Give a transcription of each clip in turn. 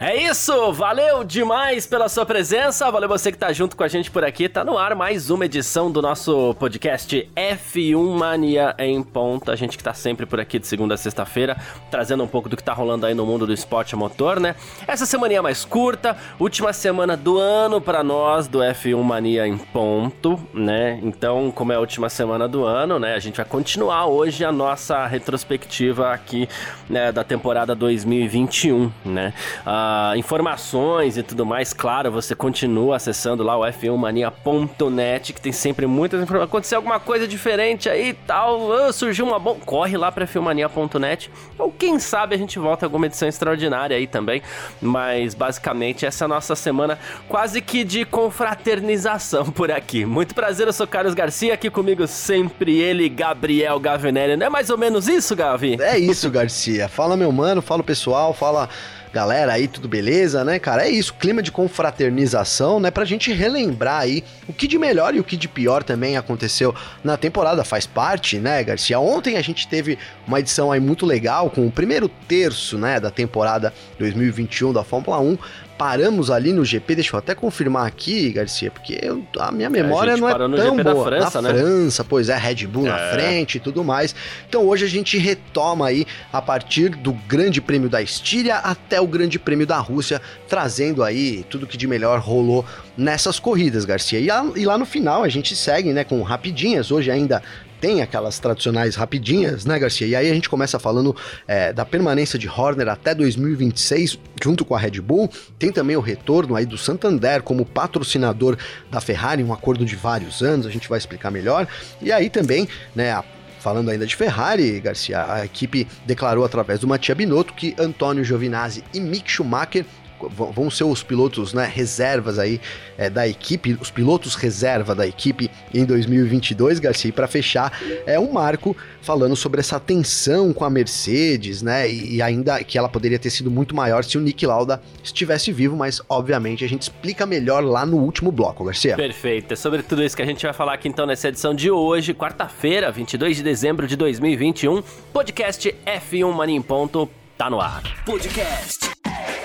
É isso, valeu demais pela sua presença, valeu você que tá junto com a gente por aqui. Tá no ar mais uma edição do nosso podcast F1 Mania em ponta. A gente que tá sempre por aqui de segunda a sexta-feira, trazendo um pouco do que tá rolando aí no mundo do esporte motor, né? Essa semaninha mais curta, última semana do ano para nós do F1 Mania em ponto, né? Então, como é a última semana do ano, né, a gente vai continuar hoje a nossa retrospectiva aqui, né, da temporada 2021, né? Ah, informações e tudo mais, claro, você continua acessando lá o f1mania.net, que tem sempre muitas informações. Aconteceu alguma coisa diferente aí tal, ah, surgiu uma bom. Corre lá para f1mania.net, ou quem sabe a gente volta a alguma edição extraordinária aí também. Mas basicamente essa é a nossa semana quase que de confraternização por aqui. Muito prazer, eu sou Carlos Garcia, aqui comigo sempre ele, Gabriel Gavinelli. Não é mais ou menos isso, Gavi? É isso, Garcia. Fala, meu mano, fala pessoal, fala galera aí, tudo beleza, né, cara? É isso, clima de confraternização, né? Pra gente relembrar aí o que de melhor e o que de pior também aconteceu na temporada, faz parte, né, Garcia? Ontem a gente teve uma edição aí muito legal com o primeiro terço, né, da temporada 2021 da Fórmula 1, paramos ali no GP, deixa eu até confirmar aqui, Garcia, porque eu, a minha memória a não é tão GP boa. França, na né? França, pois é, Red Bull é. na frente e tudo mais. Então hoje a gente retoma aí a partir do Grande Prêmio da Estíria até o Grande Prêmio da Rússia, trazendo aí tudo que de melhor rolou nessas corridas, Garcia. E, a, e lá no final a gente segue, né, com rapidinhas, hoje ainda tem aquelas tradicionais rapidinhas, né, Garcia? E aí a gente começa falando é, da permanência de Horner até 2026, junto com a Red Bull. Tem também o retorno aí do Santander como patrocinador da Ferrari, um acordo de vários anos, a gente vai explicar melhor. E aí também, né, a Falando ainda de Ferrari, Garcia, a equipe declarou através do Mattia Binotto que Antônio Giovinazzi e Mick Schumacher vão ser os pilotos né, reservas aí é, da equipe, os pilotos reserva da equipe em 2022, Garcia, para fechar é um marco falando sobre essa tensão com a Mercedes, né, e, e, ainda que ela poderia ter sido muito maior se o Nick Lauda estivesse vivo, mas obviamente a gente explica melhor lá no último bloco, Garcia. Perfeito, é sobre tudo isso que a gente vai falar aqui então nessa edição de hoje, quarta-feira, 22 de dezembro de 2021, podcast F1 Mania em ponto, tá no ar. Podcast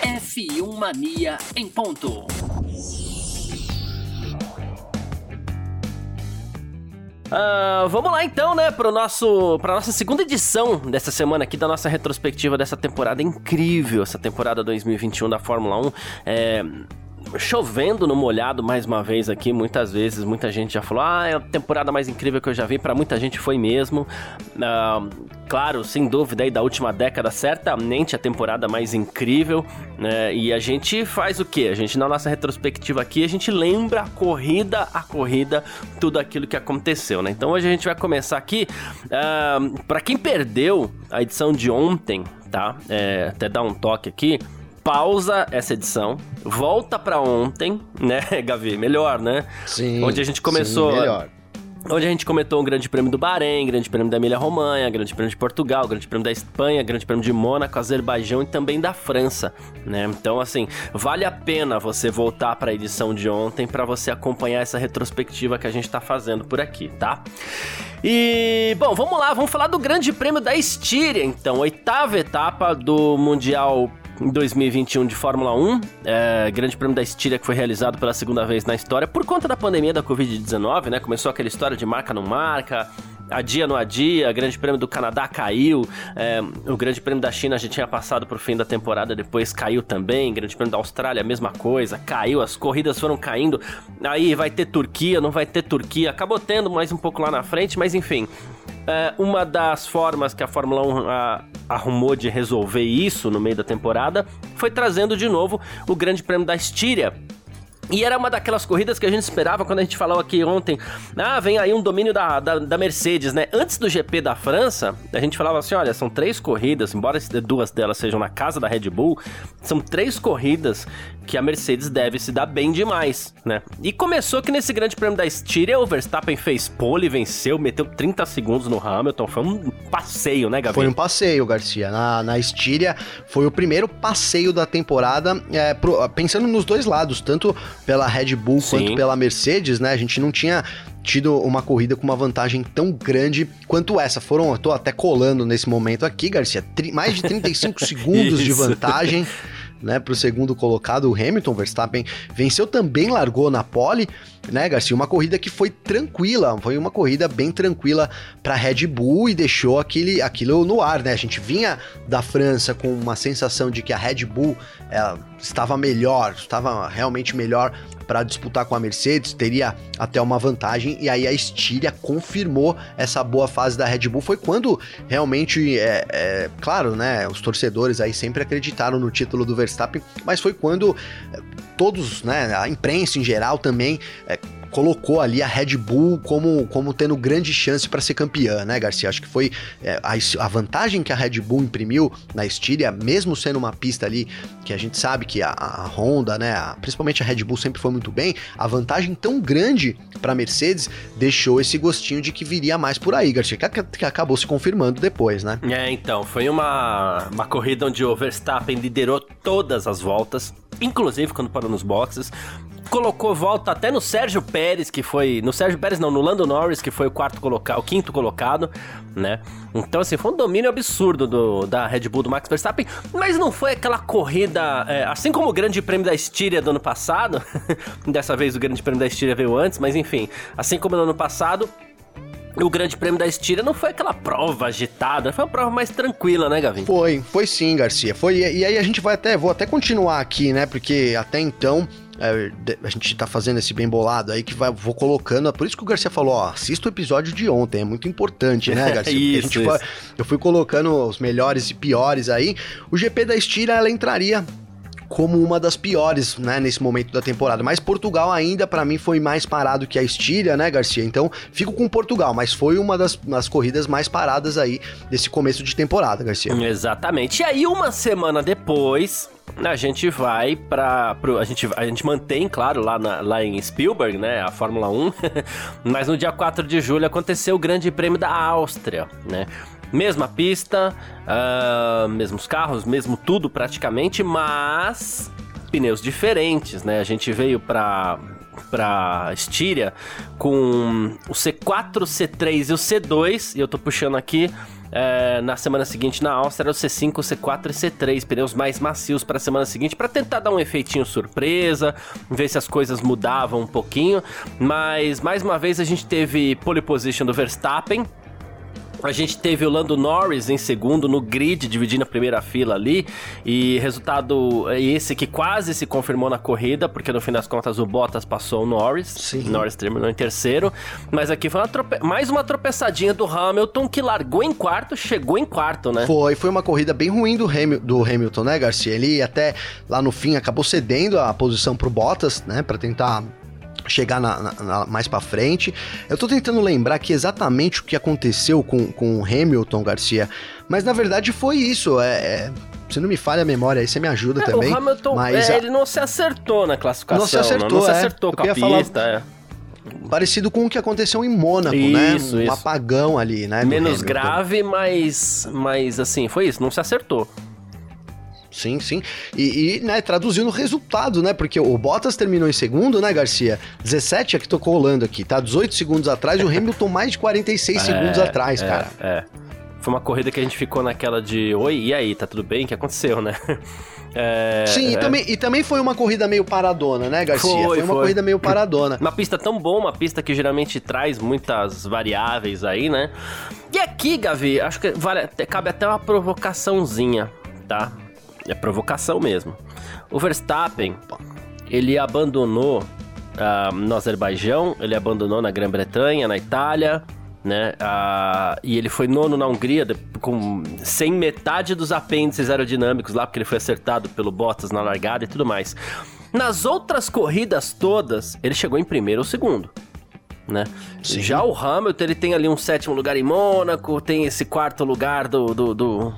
F1 Mania em ponto. Uh, vamos lá então, né, para nosso, para nossa segunda edição dessa semana aqui da nossa retrospectiva dessa temporada incrível, essa temporada 2021 da Fórmula 1. É, chovendo no molhado mais uma vez aqui, muitas vezes, muita gente já falou, ah, é a temporada mais incrível que eu já vi, para muita gente foi mesmo. Uh, claro, sem dúvida aí da última década, certamente a temporada mais incrível, né? E a gente faz o que? A gente na nossa retrospectiva aqui, a gente lembra a corrida a corrida, tudo aquilo que aconteceu, né? Então hoje a gente vai começar aqui, uh, para quem perdeu a edição de ontem, tá? É, até dar um toque aqui pausa essa edição, volta para ontem, né, Gavi? Melhor, né? Sim. Onde a gente começou. Sim, melhor. Onde a gente comentou o Grande Prêmio do Bahrein, Grande Prêmio da Emília-Romanha, Grande Prêmio de Portugal, Grande Prêmio da Espanha, Grande Prêmio de Mônaco, Azerbaijão e também da França, né? Então, assim, vale a pena você voltar para a edição de ontem para você acompanhar essa retrospectiva que a gente está fazendo por aqui, tá? E, bom, vamos lá, vamos falar do Grande Prêmio da Estíria, então, oitava etapa do Mundial em 2021 de Fórmula 1, é, Grande Prêmio da Estíria que foi realizado pela segunda vez na história por conta da pandemia da Covid-19, né? Começou aquela história de marca não marca, adia no adia, Grande Prêmio do Canadá caiu, é, o Grande Prêmio da China já tinha passado pro fim da temporada, depois caiu também, Grande Prêmio da Austrália, a mesma coisa, caiu, as corridas foram caindo, aí vai ter Turquia, não vai ter Turquia, acabou tendo mais um pouco lá na frente, mas enfim, é, uma das formas que a Fórmula 1 a, arrumou de resolver isso no meio da temporada foi trazendo de novo o Grande Prêmio da Estíria E era uma daquelas corridas que a gente esperava quando a gente falou aqui ontem. Ah, vem aí um domínio da, da, da, Mercedes, né? Antes do GP da França, a gente falava assim: olha, são três corridas, embora duas delas sejam na casa da Red Bull, são três corridas que a Mercedes deve se dar bem demais, né? E começou que nesse grande prêmio da Estíria, o Verstappen fez pole, venceu, meteu 30 segundos no Hamilton. Foi um passeio, né, Gabriel? Foi um passeio, Garcia. Na, na Estíria, foi o primeiro passeio da temporada, é, pro, pensando nos dois lados, tanto pela Red Bull Sim. quanto pela Mercedes, né? A gente não tinha tido uma corrida com uma vantagem tão grande quanto essa. Foram, eu tô até colando nesse momento aqui, Garcia, mais de 35 segundos de vantagem né, para o segundo colocado, o Hamilton. Verstappen venceu também, largou na pole, né, Garcia? Uma corrida que foi tranquila, foi uma corrida bem tranquila para Red Bull e deixou aquele, aquilo no ar, né? A gente vinha da França com uma sensação de que a Red Bull estava melhor, estava realmente melhor para disputar com a Mercedes, teria até uma vantagem, e aí a Estíria confirmou essa boa fase da Red Bull. Foi quando realmente, é, é, claro, né, os torcedores aí sempre acreditaram no título do Verstappen, mas foi quando todos, né, a imprensa em geral também colocou ali a Red Bull como, como tendo grande chance para ser campeã, né, Garcia? Acho que foi é, a, a, vantagem que a Red Bull imprimiu na Estíria, mesmo sendo uma pista ali que a gente sabe que a, a Honda, né, a, principalmente a Red Bull sempre foi muito bem, a vantagem tão grande para Mercedes deixou esse gostinho de que viria mais por aí, Garcia, que, que acabou se confirmando depois, né? É, então, foi uma, uma corrida onde o Verstappen liderou todas as voltas, inclusive quando parou nos boxes, colocou volta até no Sérgio Pérez, que foi. No Sérgio Pérez, não, no Lando Norris, que foi o quarto colocado, o quinto colocado, né? Então, assim, foi um domínio absurdo do, da Red Bull do Max Verstappen, mas não foi aquela corrida. É, assim como o Grande Prêmio da Estíria do ano passado, dessa vez o Grande Prêmio da Estíria veio antes, mas enfim, assim como no ano passado, o Grande Prêmio da Estíria não foi aquela prova agitada, foi uma prova mais tranquila, né, Gavin? Foi, foi sim, Garcia. Foi, e aí a gente vai até, vou até continuar aqui, né? Porque até então é, a gente tá fazendo esse bem bolado aí que vai, vou colocando. É por isso que o Garcia falou: ó, assista o episódio de ontem, é muito importante, né, Garcia? isso, isso. Foi, eu fui colocando os melhores e piores aí. O GP da Estíria, ela entraria como uma das piores, né, nesse momento da temporada. Mas Portugal ainda para mim foi mais parado que a Estíria, né, Garcia? Então, fico com Portugal, mas foi uma das, das corridas mais paradas aí desse começo de temporada, Garcia. Exatamente. E aí uma semana depois, a gente vai para a gente a gente mantém, claro, lá, na, lá em Spielberg, né, a Fórmula 1. Mas no dia 4 de julho aconteceu o Grande Prêmio da Áustria, né? Mesma pista, uh, mesmos carros, mesmo tudo praticamente, mas pneus diferentes, né? A gente veio para para Estíria com o C4, C3 e o C2, e eu tô puxando aqui é, na semana seguinte na Áustria, o C5, C4 e C3, pneus mais macios para a semana seguinte, para tentar dar um efeitinho surpresa, ver se as coisas mudavam um pouquinho. Mas mais uma vez a gente teve pole position do Verstappen, a gente teve o Lando Norris em segundo no grid, dividindo a primeira fila ali. E resultado esse que quase se confirmou na corrida, porque no fim das contas o Bottas passou o Norris. Sim. Norris terminou em terceiro. Mas aqui foi uma trope... mais uma tropeçadinha do Hamilton que largou em quarto, chegou em quarto, né? Foi, foi uma corrida bem ruim do, Ham... do Hamilton, né, Garcia? Ele até lá no fim acabou cedendo a posição pro Bottas, né, para tentar chegar na, na, na, mais para frente. Eu tô tentando lembrar aqui exatamente o que aconteceu com, com o Hamilton Garcia, mas na verdade foi isso. É, é, se não me falha a memória, aí você me ajuda é, também. O Hamilton, mas é, ele não se acertou na classificação. Não se acertou, não, não se acertou é. com a pista, falar... é. Parecido com o que aconteceu em Mônaco, né? isso, né? Um isso. apagão ali, né? Menos grave, mas, mas assim, foi isso, não se acertou. Sim, sim. E, e né, traduzindo o resultado, né? Porque o Bottas terminou em segundo, né, Garcia? 17 é que tocou rolando aqui, tá? 18 segundos atrás e o Hamilton mais de 46 é, segundos atrás, é, cara. É. Foi uma corrida que a gente ficou naquela de oi, e aí, tá tudo bem? O que aconteceu, né? É, Sim, e, é... também, e também foi uma corrida meio paradona, né, Garcia? Foi, foi uma foi. corrida meio paradona. Uma pista tão boa, uma pista que geralmente traz muitas variáveis aí, né? E aqui, Gavi, acho que vale, cabe até uma provocaçãozinha, tá? É provocação mesmo. O Verstappen, ele abandonou uh, no Azerbaijão, ele abandonou na Grã-Bretanha, na Itália, né? Uh, e ele foi nono na Hungria, com, sem metade dos apêndices aerodinâmicos lá, porque ele foi acertado pelo Bottas na largada e tudo mais. Nas outras corridas todas, ele chegou em primeiro ou segundo. Né? Já o Hamilton, ele tem ali um sétimo lugar em Mônaco, tem esse quarto lugar do, do, do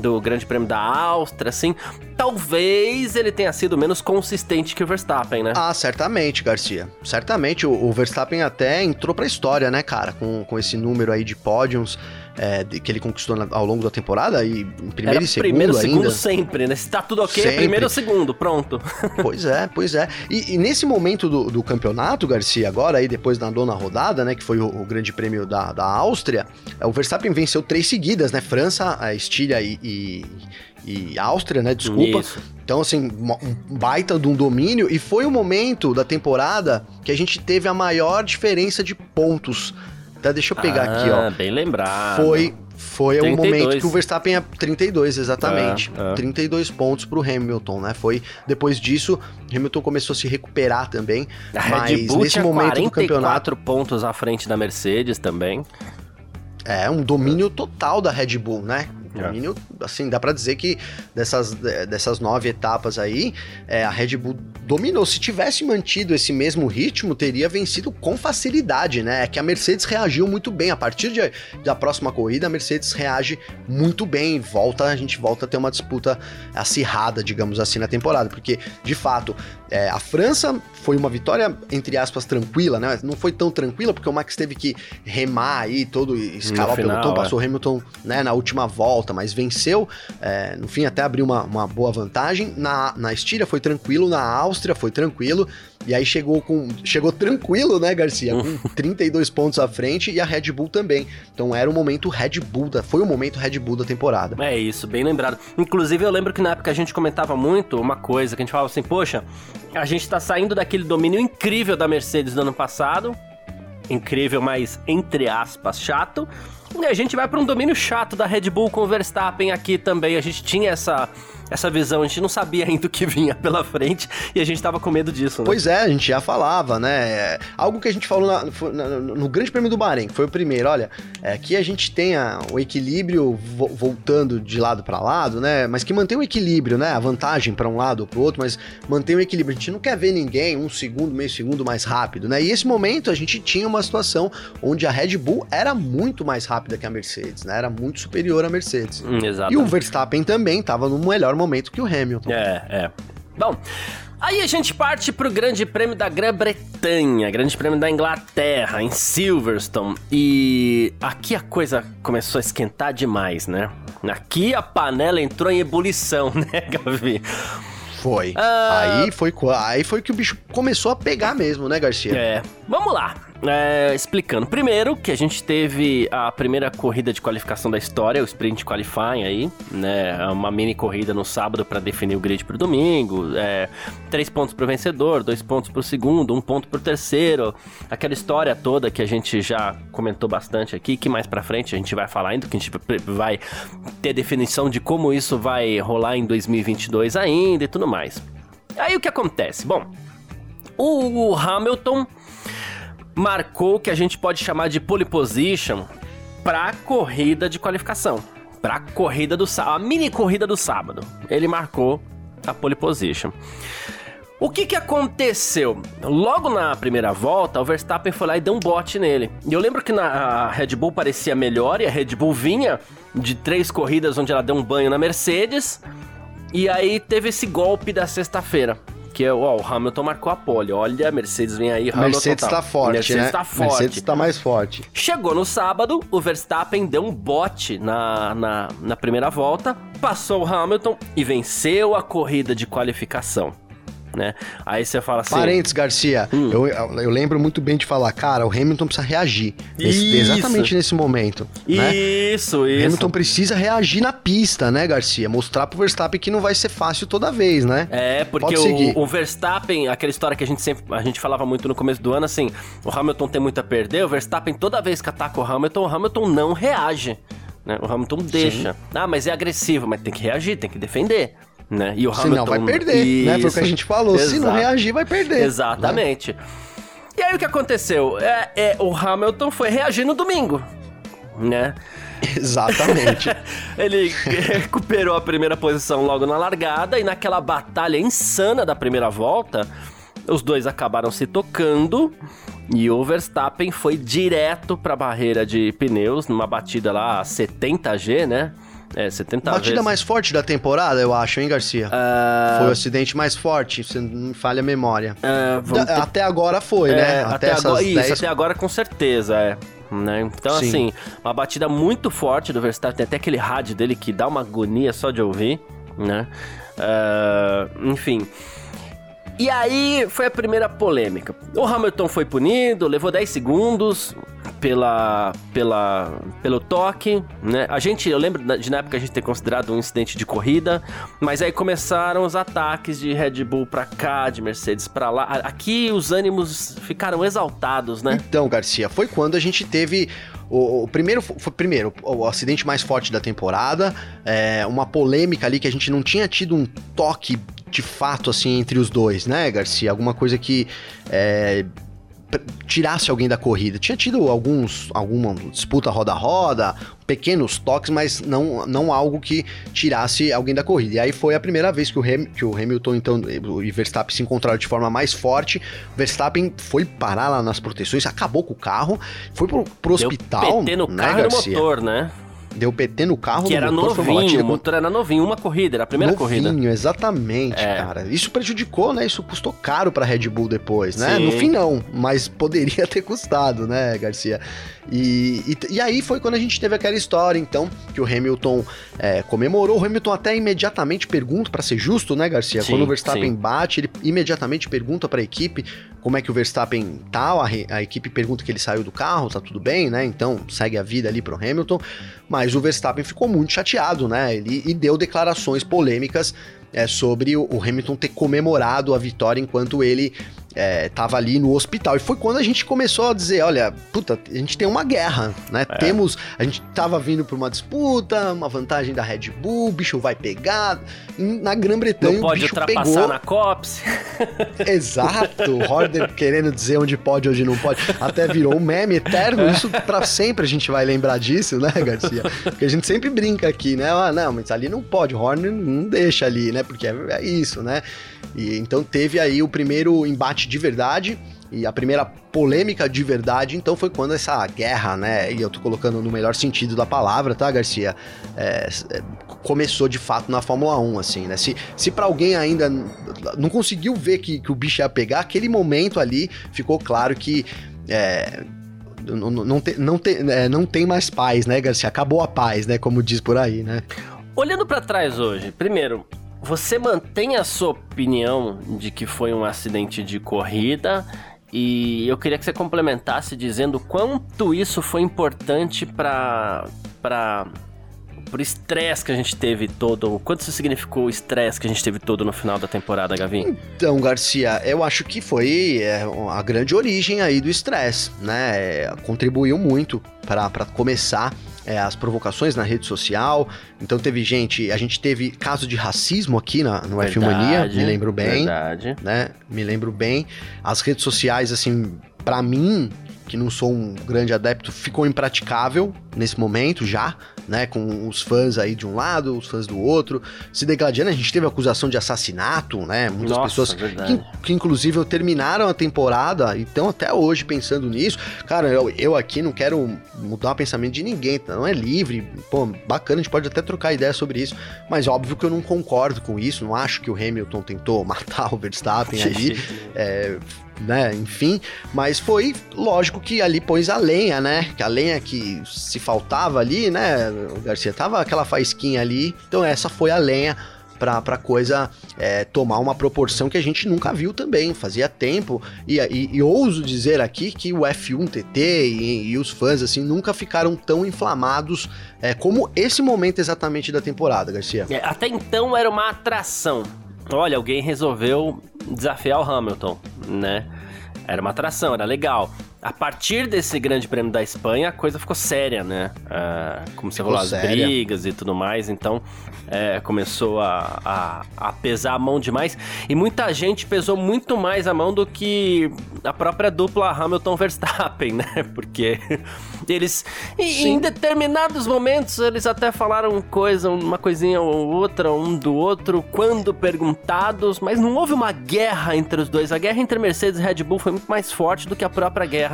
do Grande Prêmio da Áustria, assim, talvez ele tenha sido menos consistente que o Verstappen, né? Ah, certamente, Garcia. Certamente. O, o Verstappen até entrou pra história, né, cara? Com, com esse número aí de pódios é, que ele conquistou na, ao longo da temporada e em primeiro Era e segundo primeiro, ainda. segundo sempre, né? Se tá tudo ok, sempre. primeiro ou segundo, pronto. Pois é, pois é. E, e nesse momento do, do, campeonato, Garcia, agora aí depois da nona rodada, né, que foi o, o grande prêmio da, da Áustria, é, o Verstappen venceu três seguidas, né? França, a Estíria e, e e Áustria, né? Desculpa. Isso. Então, assim, um baita de um domínio. E foi o momento da temporada que a gente teve a maior diferença de pontos Tá, deixa eu pegar ah, aqui, ó. bem lembrado. Foi foi o momento que o Verstappen é 32, exatamente. É, é. 32 pontos pro Hamilton, né? Foi depois disso, Hamilton começou a se recuperar também. A mas nesse momento do campeonato, pontos à frente da Mercedes também. É, um domínio total da Red Bull, né? Domínio, é. assim, dá para dizer que dessas, dessas nove etapas aí, é, a Red Bull dominou. Se tivesse mantido esse mesmo ritmo, teria vencido com facilidade, né? É que a Mercedes reagiu muito bem. A partir de, da próxima corrida, a Mercedes reage muito bem. Volta, a gente volta a ter uma disputa acirrada, digamos assim, na temporada. Porque, de fato, é, a França foi uma vitória, entre aspas, tranquila, né? Não foi tão tranquila, porque o Max teve que remar aí, todo escalar o pelotão, passou o Hamilton né, na última volta, mas venceu. É, no fim, até abriu uma, uma boa vantagem. Na, na Estíria foi tranquilo, na Áustria foi tranquilo. E aí chegou com chegou tranquilo, né, Garcia, com 32 pontos à frente e a Red Bull também. Então era o momento Red Bull, da, foi o momento Red Bull da temporada. É isso, bem lembrado. Inclusive eu lembro que na época a gente comentava muito uma coisa, que a gente falava assim, poxa, a gente tá saindo daquele domínio incrível da Mercedes no ano passado, incrível, mas entre aspas, chato. E a gente vai para um domínio chato da Red Bull com o Verstappen aqui também. A gente tinha essa essa visão. A gente não sabia ainda o que vinha pela frente e a gente tava com medo disso, né? Pois é, a gente já falava, né? É, algo que a gente falou na, na, no Grande Prêmio do Bahrein, que foi o primeiro. Olha, é, aqui a gente tem o equilíbrio vo voltando de lado para lado, né? Mas que mantém o equilíbrio, né? A vantagem para um lado ou para o outro, mas mantém o equilíbrio. A gente não quer ver ninguém um segundo, meio segundo mais rápido, né? E esse momento a gente tinha uma situação onde a Red Bull era muito mais rápida que a Mercedes, né? Era muito superior à Mercedes. Hum, e o Verstappen também estava no melhor momento que o Hamilton. É, é. Bom, Aí a gente parte pro Grande Prêmio da Grã-Bretanha, Grande Prêmio da Inglaterra, em Silverstone. E aqui a coisa começou a esquentar demais, né? Aqui a panela entrou em ebulição, né, Gavi? Foi. Ah... Aí foi aí foi que o bicho começou a pegar mesmo, né, Garcia? É. Vamos lá. É, explicando. Primeiro, que a gente teve a primeira corrida de qualificação da história, o Sprint Qualifying aí, né? Uma mini corrida no sábado para definir o grid pro domingo. É, três pontos pro vencedor, dois pontos pro segundo, um ponto pro terceiro. Aquela história toda que a gente já comentou bastante aqui, que mais pra frente a gente vai falar ainda, que a gente vai ter definição de como isso vai rolar em 2022 ainda e tudo mais. Aí o que acontece? Bom, o Hamilton marcou o que a gente pode chamar de pole position para corrida de qualificação, para corrida do sábado, a mini corrida do sábado. Ele marcou a pole position. O que que aconteceu? Logo na primeira volta, o Verstappen foi lá e deu um bote nele. E eu lembro que na Red Bull parecia melhor e a Red Bull vinha de três corridas onde ela deu um banho na Mercedes. E aí teve esse golpe da sexta-feira porque ó, o Hamilton marcou a pole. Olha, a Mercedes vem aí, Hamilton Mercedes tá, forte, Mercedes né? tá forte. Mercedes tá mais forte. Chegou no sábado, o Verstappen deu um bote na, na, na primeira volta, passou o Hamilton e venceu a corrida de qualificação né? Aí você fala assim. Parentes, Garcia, hum. eu, eu lembro muito bem de falar, cara, o Hamilton precisa reagir. Nesse, exatamente nesse momento. Né? Isso, isso. O Hamilton precisa reagir na pista, né, Garcia? Mostrar pro Verstappen que não vai ser fácil toda vez, né? É, porque o, o, Verstappen, aquela história que a gente sempre a gente falava muito no começo do ano, assim, o Hamilton tem muito a perder, o Verstappen toda vez que ataca o Hamilton, o Hamilton não reage. Né? O Hamilton deixa. Sim. Ah, mas é agressivo, mas tem que reagir, tem que defender né? E o Hamilton... Senão vai perder, Isso. né? Foi o que a gente falou. Exato. Se não reagir, vai perder. Exatamente. Né? E aí o que aconteceu? É, é, o Hamilton foi reagir no domingo. né? Exatamente. ele recuperou a primeira posição logo na largada e naquela batalha insana da primeira volta, os dois acabaram se tocando e o Verstappen foi direto para a barreira de pneus numa batida lá 70G, né? É, 70 Batida vezes. mais forte da temporada, eu acho, hein, Garcia? Uh... Foi o acidente mais forte, se não me falha a memória. Uh, da, ter... Até agora foi, é, né? Até, até agora, isso, até agora com certeza, é. Né? Então, Sim. assim, uma batida muito forte do Verstappen, tem até aquele rádio dele que dá uma agonia só de ouvir, né? Uh, enfim. E aí foi a primeira polêmica. O Hamilton foi punido, levou 10 segundos pela, pela, pelo toque, né? A gente, eu lembro de na época a gente ter considerado um incidente de corrida, mas aí começaram os ataques de Red Bull pra cá, de Mercedes pra lá. Aqui os ânimos ficaram exaltados, né? Então, Garcia, foi quando a gente teve o, o, primeiro foi primeiro o acidente mais forte da temporada, é, uma polêmica ali que a gente não tinha tido um toque de fato assim entre os dois, né, Garcia? Alguma coisa que é, tirasse alguém da corrida. Tinha tido alguns alguma disputa roda a roda, pequenos toques, mas não, não algo que tirasse alguém da corrida. E aí foi a primeira vez que o, Ham, que o Hamilton então e Verstappen se encontraram de forma mais forte. Verstappen foi parar lá nas proteções, acabou com o carro, foi pro, pro hospital, Deu PT no né, carro Garcia? no motor, né? Deu PT no carro que era motor, novinho, o motor era novinho, uma corrida, era a primeira novinho, corrida. Novinho, exatamente, é. cara. Isso prejudicou, né? Isso custou caro pra Red Bull depois, né? Sim. No fim não, mas poderia ter custado, né, Garcia? E, e, e, aí foi quando a gente teve aquela história, então, que o Hamilton é, comemorou. O Hamilton até imediatamente pergunta, para ser justo, né, Garcia? Sim, quando o Verstappen sim. bate, ele imediatamente pergunta para a equipe como é que o Verstappen tá. A, a, equipe pergunta que ele saiu do carro, tá tudo bem, né? Então segue a vida ali pro Hamilton. Mas o Verstappen ficou muito chateado, né? Ele e deu declarações polêmicas é, sobre o, o Hamilton ter comemorado a vitória enquanto ele é, tava ali no hospital. E foi quando a gente começou a dizer: olha, puta, a gente tem uma guerra, né? É. Temos. A gente tava vindo por uma disputa, uma vantagem da Red Bull, o bicho vai pegar. Na Grã-Bretanha, o bicho pegou. na COPS. Exato. O Horder querendo dizer onde pode, onde não pode. Até virou um meme eterno. Isso para sempre a gente vai lembrar disso, né, Garcia? Porque a gente sempre brinca aqui, né? Ah, não, mas ali não pode. O Horner não deixa ali, né? Porque é, é isso, né? E então teve aí o primeiro embate de verdade e a primeira polêmica de verdade, então foi quando essa guerra, né? E eu tô colocando no melhor sentido da palavra, tá, Garcia? É, é começou de fato na Fórmula 1, assim, né? Se, se para alguém ainda não conseguiu ver que, que o bicho ia pegar, aquele momento ali ficou claro que. É, não, não, tem, não, tem, é, não tem mais paz, né, Garcia? Acabou a paz, né? Como diz por aí, né? Olhando para trás hoje, primeiro, você mantém a sua opinião de que foi um acidente de corrida e eu queria que você complementasse dizendo quanto isso foi importante para para estresse que a gente teve todo, quanto isso significou o estresse que a gente teve todo no final da temporada, Gavin? Então, Garcia, eu acho que foi é, a grande origem aí do estresse, né? É, contribuiu muito para começar é, as provocações na rede social. Então teve gente, a gente teve caso de racismo aqui na, no F Mania, me lembro bem. Verdade. Né? Me lembro bem. As redes sociais, assim, para mim, que não sou um grande adepto, ficou impraticável nesse momento já, né? Com os fãs aí de um lado, os fãs do outro, se degladiando. A gente teve acusação de assassinato, né? Muitas Nossa, pessoas que, que, inclusive terminaram a temporada e estão até hoje pensando nisso. Cara, eu, eu aqui não quero mudar o pensamento de ninguém, tá? não é livre. Pô, bacana, a gente pode até trocar ideia sobre isso, mas óbvio que eu não concordo com isso. Não acho que o Hamilton tentou matar o Verstappen ali. é, né? Enfim, mas foi lógico que ali pôs a lenha, né? Que a lenha que se faltava ali, né? O Garcia tava aquela faísquinha ali, então essa foi a lenha para a coisa é, tomar uma proporção que a gente nunca viu também, fazia tempo. E, e, e ouso dizer aqui que o F1 TT e, e, os fãs assim nunca ficaram tão inflamados é, como esse momento exatamente da temporada, Garcia. É, até então era uma atração. Olha, alguém resolveu desafiar o Hamilton, né? Era uma atração, era legal. A partir desse grande prêmio da Espanha, a coisa ficou séria, né? Uh, começou a rolar as brigas e tudo mais, então é, começou a, a, a, pesar a mão demais. E muita gente pesou muito mais a mão do que a própria dupla Hamilton-Verstappen, né? Porque eles, em, em determinados momentos, eles até falaram coisa, uma coisinha ou outra, um do outro, quando perguntados, mas não houve uma guerra entre os dois. A guerra entre Mercedes e Red Bull foi muito mais forte do que a própria guerra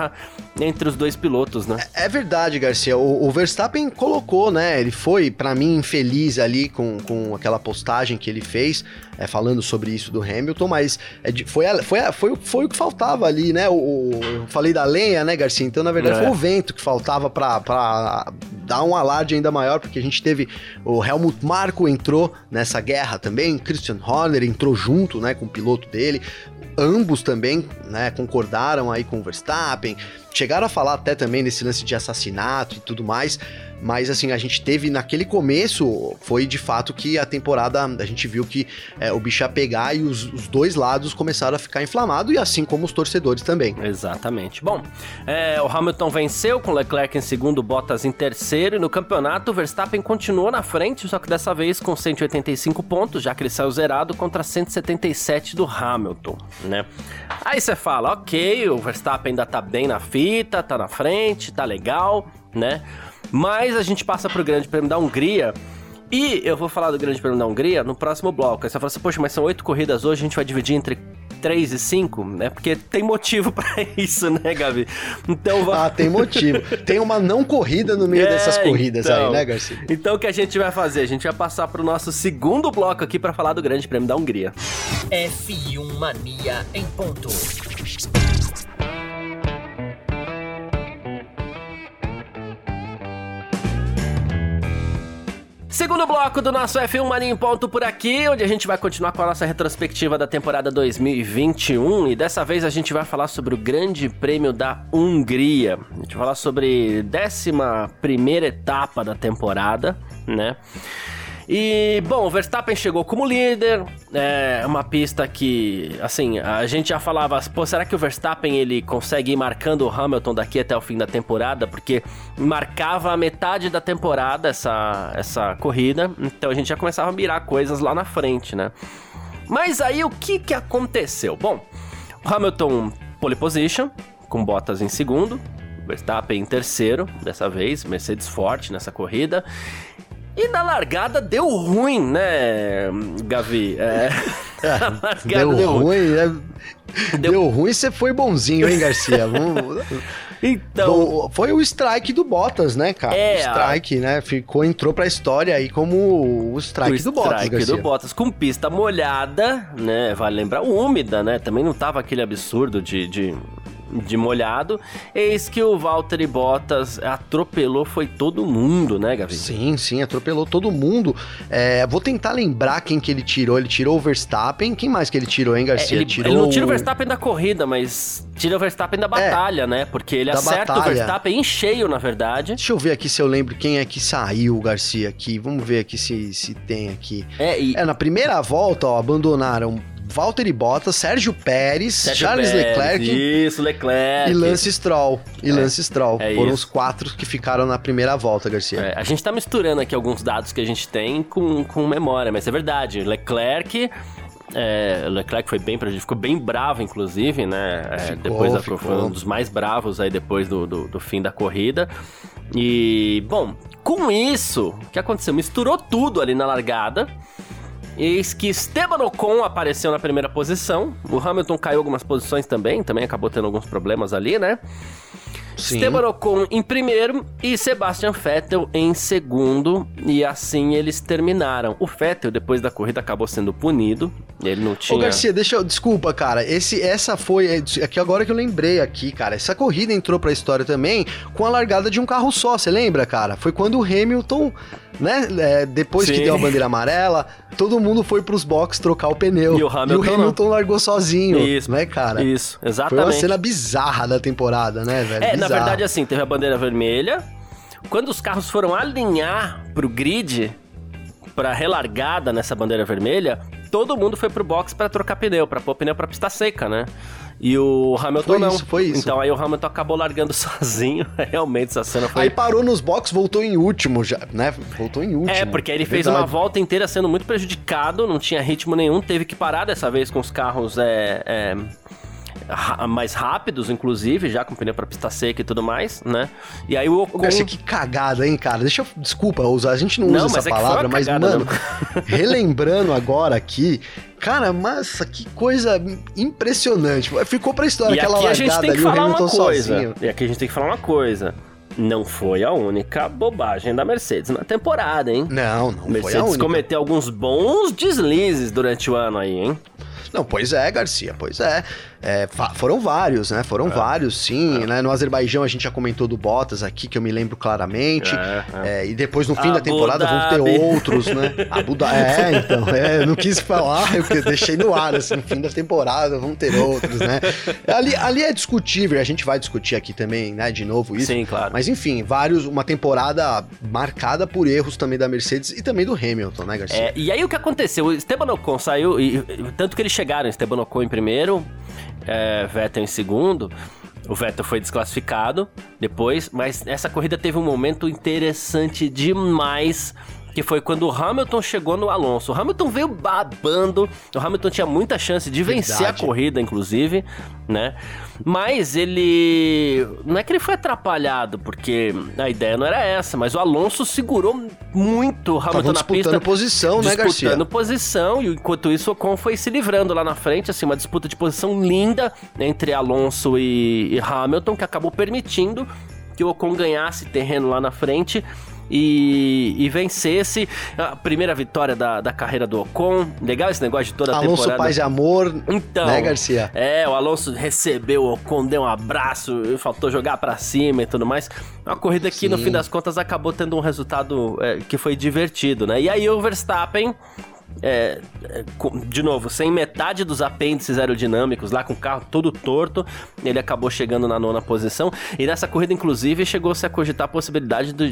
entre os dois pilotos, né? É, é verdade, Garcia. O, o, Verstappen colocou, né? Ele foi, para mim, infeliz ali com, com aquela postagem que ele fez, é, falando sobre isso do Hamilton, mas é foi, foi, foi, foi o que faltava ali, né? O, o, eu falei da lenha, né, Garcia? Então, na verdade, é. foi o vento que faltava para dar um alarde ainda maior, porque a gente teve o Helmut Marko entrou nessa guerra também, Christian Horner entrou junto, né, com o piloto dele ambos também, né, concordaram aí com o Verstappen, chegaram a falar até também desse lance de assassinato e tudo mais, mas assim, a gente teve naquele começo, foi de fato que a temporada, a gente viu que é, o bicho ia pegar e os, os, dois lados começaram a ficar inflamados, e assim como os torcedores também. Exatamente. Bom, é, o Hamilton venceu com Leclerc em segundo, Bottas em terceiro, e no campeonato o Verstappen continuou na frente, só que dessa vez com 185 pontos, já que ele saiu zerado contra 177 do Hamilton, né? Aí você fala, ok, o Verstappen ainda tá bem na fita, tá na frente, tá legal, né? Mas a gente passa pro Grande Prêmio da Hungria. E eu vou falar do Grande Prêmio da Hungria no próximo bloco. Aí você fala assim, poxa, mas são oito corridas hoje, a gente vai dividir entre 3 e 5, né? Porque tem motivo para isso, né, Gabi? Então Ah, tem motivo. tem uma não corrida no meio é, dessas corridas então, aí, né, Garcia? Então o que a gente vai fazer? A gente vai passar pro nosso segundo bloco aqui para falar do Grande Prêmio da Hungria. F1 Mania em ponto. Segundo bloco do nosso F1 Mania em Ponto por aqui, onde a gente vai continuar com a nossa retrospectiva da temporada 2021 e dessa vez a gente vai falar sobre o Grande Prêmio da Hungria. A gente vai falar sobre 11 primeira etapa da temporada, né? E, bom, o Verstappen chegou como líder, é uma pista que, assim, a gente já falava, pô, será que o Verstappen ele consegue ir marcando o Hamilton daqui até o fim da temporada? Porque marcava a metade da temporada essa, essa corrida, então a gente já começava a mirar coisas lá na frente, né? Mas aí o que que aconteceu? Bom, Hamilton pole position, com Bottas em segundo, Verstappen em terceiro, dessa vez, Mercedes forte nessa corrida. E na largada deu ruim, né, Gavi? É, deu, deu, ruim, né? Deu... deu ruim você foi bonzinho, hein, Garcia? Então. foi o strike do Bottas, né, cara? É, o strike, a... né? Ficou, entrou pra história aí como o strike, o do Bottas. O strike do Bottas, com pista molhada, né? Vale lembrar, úmida, né? Também não tava aquele absurdo de, de de molhado, eis que o Valtteri Bottas atropelou foi todo mundo, né, Gavi? Sim, sim, atropelou todo mundo. É, vou tentar lembrar quem que ele tirou. Ele tirou o Verstappen. Quem mais que ele tirou, hein, Garcia? É, ele, tirou ele não tira o Verstappen da corrida, mas tira o Verstappen da é, batalha, é, né? Porque ele acerta batalha. o Verstappen em cheio, na verdade. Deixa eu ver aqui se eu lembro quem é que saiu, Garcia, aqui. Vamos ver aqui se, se tem aqui. É, e... é na primeira volta, ó, abandonaram Valtteri Bottas, Sérgio Pérez, Sérgio Charles Pérez, Leclerc. Isso, Leclerc. E Lance Stroll. E é, Lance Stroll. É Foram isso. os quatro que ficaram na primeira volta, Garcia. É, a gente tá misturando aqui alguns dados que a gente tem com, com memória, mas é verdade. Leclerc. É, Leclerc foi bem prejudicado, ficou bem bravo, inclusive, né? É, ficou, depois da, ficou. foi um dos mais bravos aí depois do, do, do, fim da corrida. E, bom, com isso, o que aconteceu? Misturou tudo ali na largada. Eis que Esteban Ocon apareceu na primeira posição. O Hamilton caiu algumas posições também, também acabou tendo alguns problemas ali, né? Sim. Esteban Ocon em primeiro e Sebastian Vettel em segundo. E assim eles terminaram. O Vettel, depois da corrida, acabou sendo punido. Ele não tinha. Ô, Garcia, deixa eu. Desculpa, cara. Esse, essa foi. É, aqui agora que eu lembrei aqui, cara. Essa corrida entrou pra história também com a largada de um carro só. Você lembra, cara? Foi quando o Hamilton né? É, depois Sim. que deu a bandeira amarela, todo mundo foi pros boxes trocar o pneu. E o Hamilton, e o Hamilton largou sozinho. Isso, né, cara? Isso, exatamente. Foi uma cena bizarra da temporada, né, velho? É, bizarra. na verdade, assim, teve a bandeira vermelha. Quando os carros foram alinhar pro grid, pra relargada nessa bandeira vermelha, todo mundo foi pro box para trocar pneu, para pôr pneu pra pista seca, né? E o Hamilton foi não. Isso, foi isso. Então aí o Hamilton acabou largando sozinho. Realmente essa cena foi. Aí parou nos boxes, voltou em último já, né? Voltou em último. É, porque ele é fez verdade. uma volta inteira sendo muito prejudicado, não tinha ritmo nenhum, teve que parar dessa vez com os carros é, é, mais rápidos, inclusive, já com pneu pra pista seca e tudo mais, né? E aí o Ocon... Garcia, que cagada, hein, cara? Deixa eu... Desculpa usar, a gente não, Não, usa essa é palavra, mas, mano, relembrando agora aqui, cara, massa, que coisa impressionante. Ficou pra história E aquela aqui a gente tem que ali, o falar uma coisa. sozinho. E aqui a gente tem que falar uma coisa. Não foi a única bobagem da Mercedes na temporada, hein? Não, não A foi a Mercedes única. cometeu alguns bons deslizes durante o ano aí, hein? Não, pois é, Garcia, pois é. É, foram vários, né? Foram vários, sim. Né? No Azerbaijão a gente já comentou do Bottas aqui, que eu me lembro claramente. É, É, e depois no fim da Abu temporada vão ter Dhabi. outros, né? Abu Dhabi. É, então, é, eu não quis falar, eu deixei no ar, assim, no fim da temporada vão ter outros, né? Ali, ali é discutível, a gente vai discutir aqui também, né, de novo isso. Sim, claro. Mas enfim, vários, uma temporada marcada por erros também da Mercedes e também do Hamilton, né, Garcia? É, e aí o que aconteceu? O Esteban Ocon saiu, e, e- tanto que eles chegaram, Esteban Ocon em primeiro, é, Vettel em segundo. O Vettel foi desclassificado depois, mas essa corrida teve um momento interessante demais. Que foi quando o Hamilton chegou no Alonso. O Hamilton veio babando. O Hamilton tinha muita chance de vencer Verdade. a corrida, inclusive, né? Mas ele. Não é que ele foi atrapalhado, porque a ideia não era essa, mas o Alonso segurou muito o Hamilton Estavam na disputando pista. posição, né, Garcia? Disputando posição, e enquanto isso o Ocon foi se livrando lá na frente, assim, uma disputa de posição linda entre Alonso e, e Hamilton, que acabou permitindo que o Ocon ganhasse terreno lá na frente e, e vencesse a primeira vitória da, da carreira do Ocon. Legal esse negócio de toda a Alonso temporada. Paz e Amor, Então, né, Garcia? É, o Alonso recebeu o Ocon, deu um abraço, faltou jogar pra cima e tudo mais. Uma corrida que, no Sim. fim das contas, acabou tendo um resultado é, que foi divertido, né? E aí o Verstappen, é, é, de novo, sem metade dos apêndices aerodinâmicos, lá com o carro todo torto, ele acabou chegando na nona posição. E nessa corrida, inclusive, chegou-se a cogitar a possibilidade do,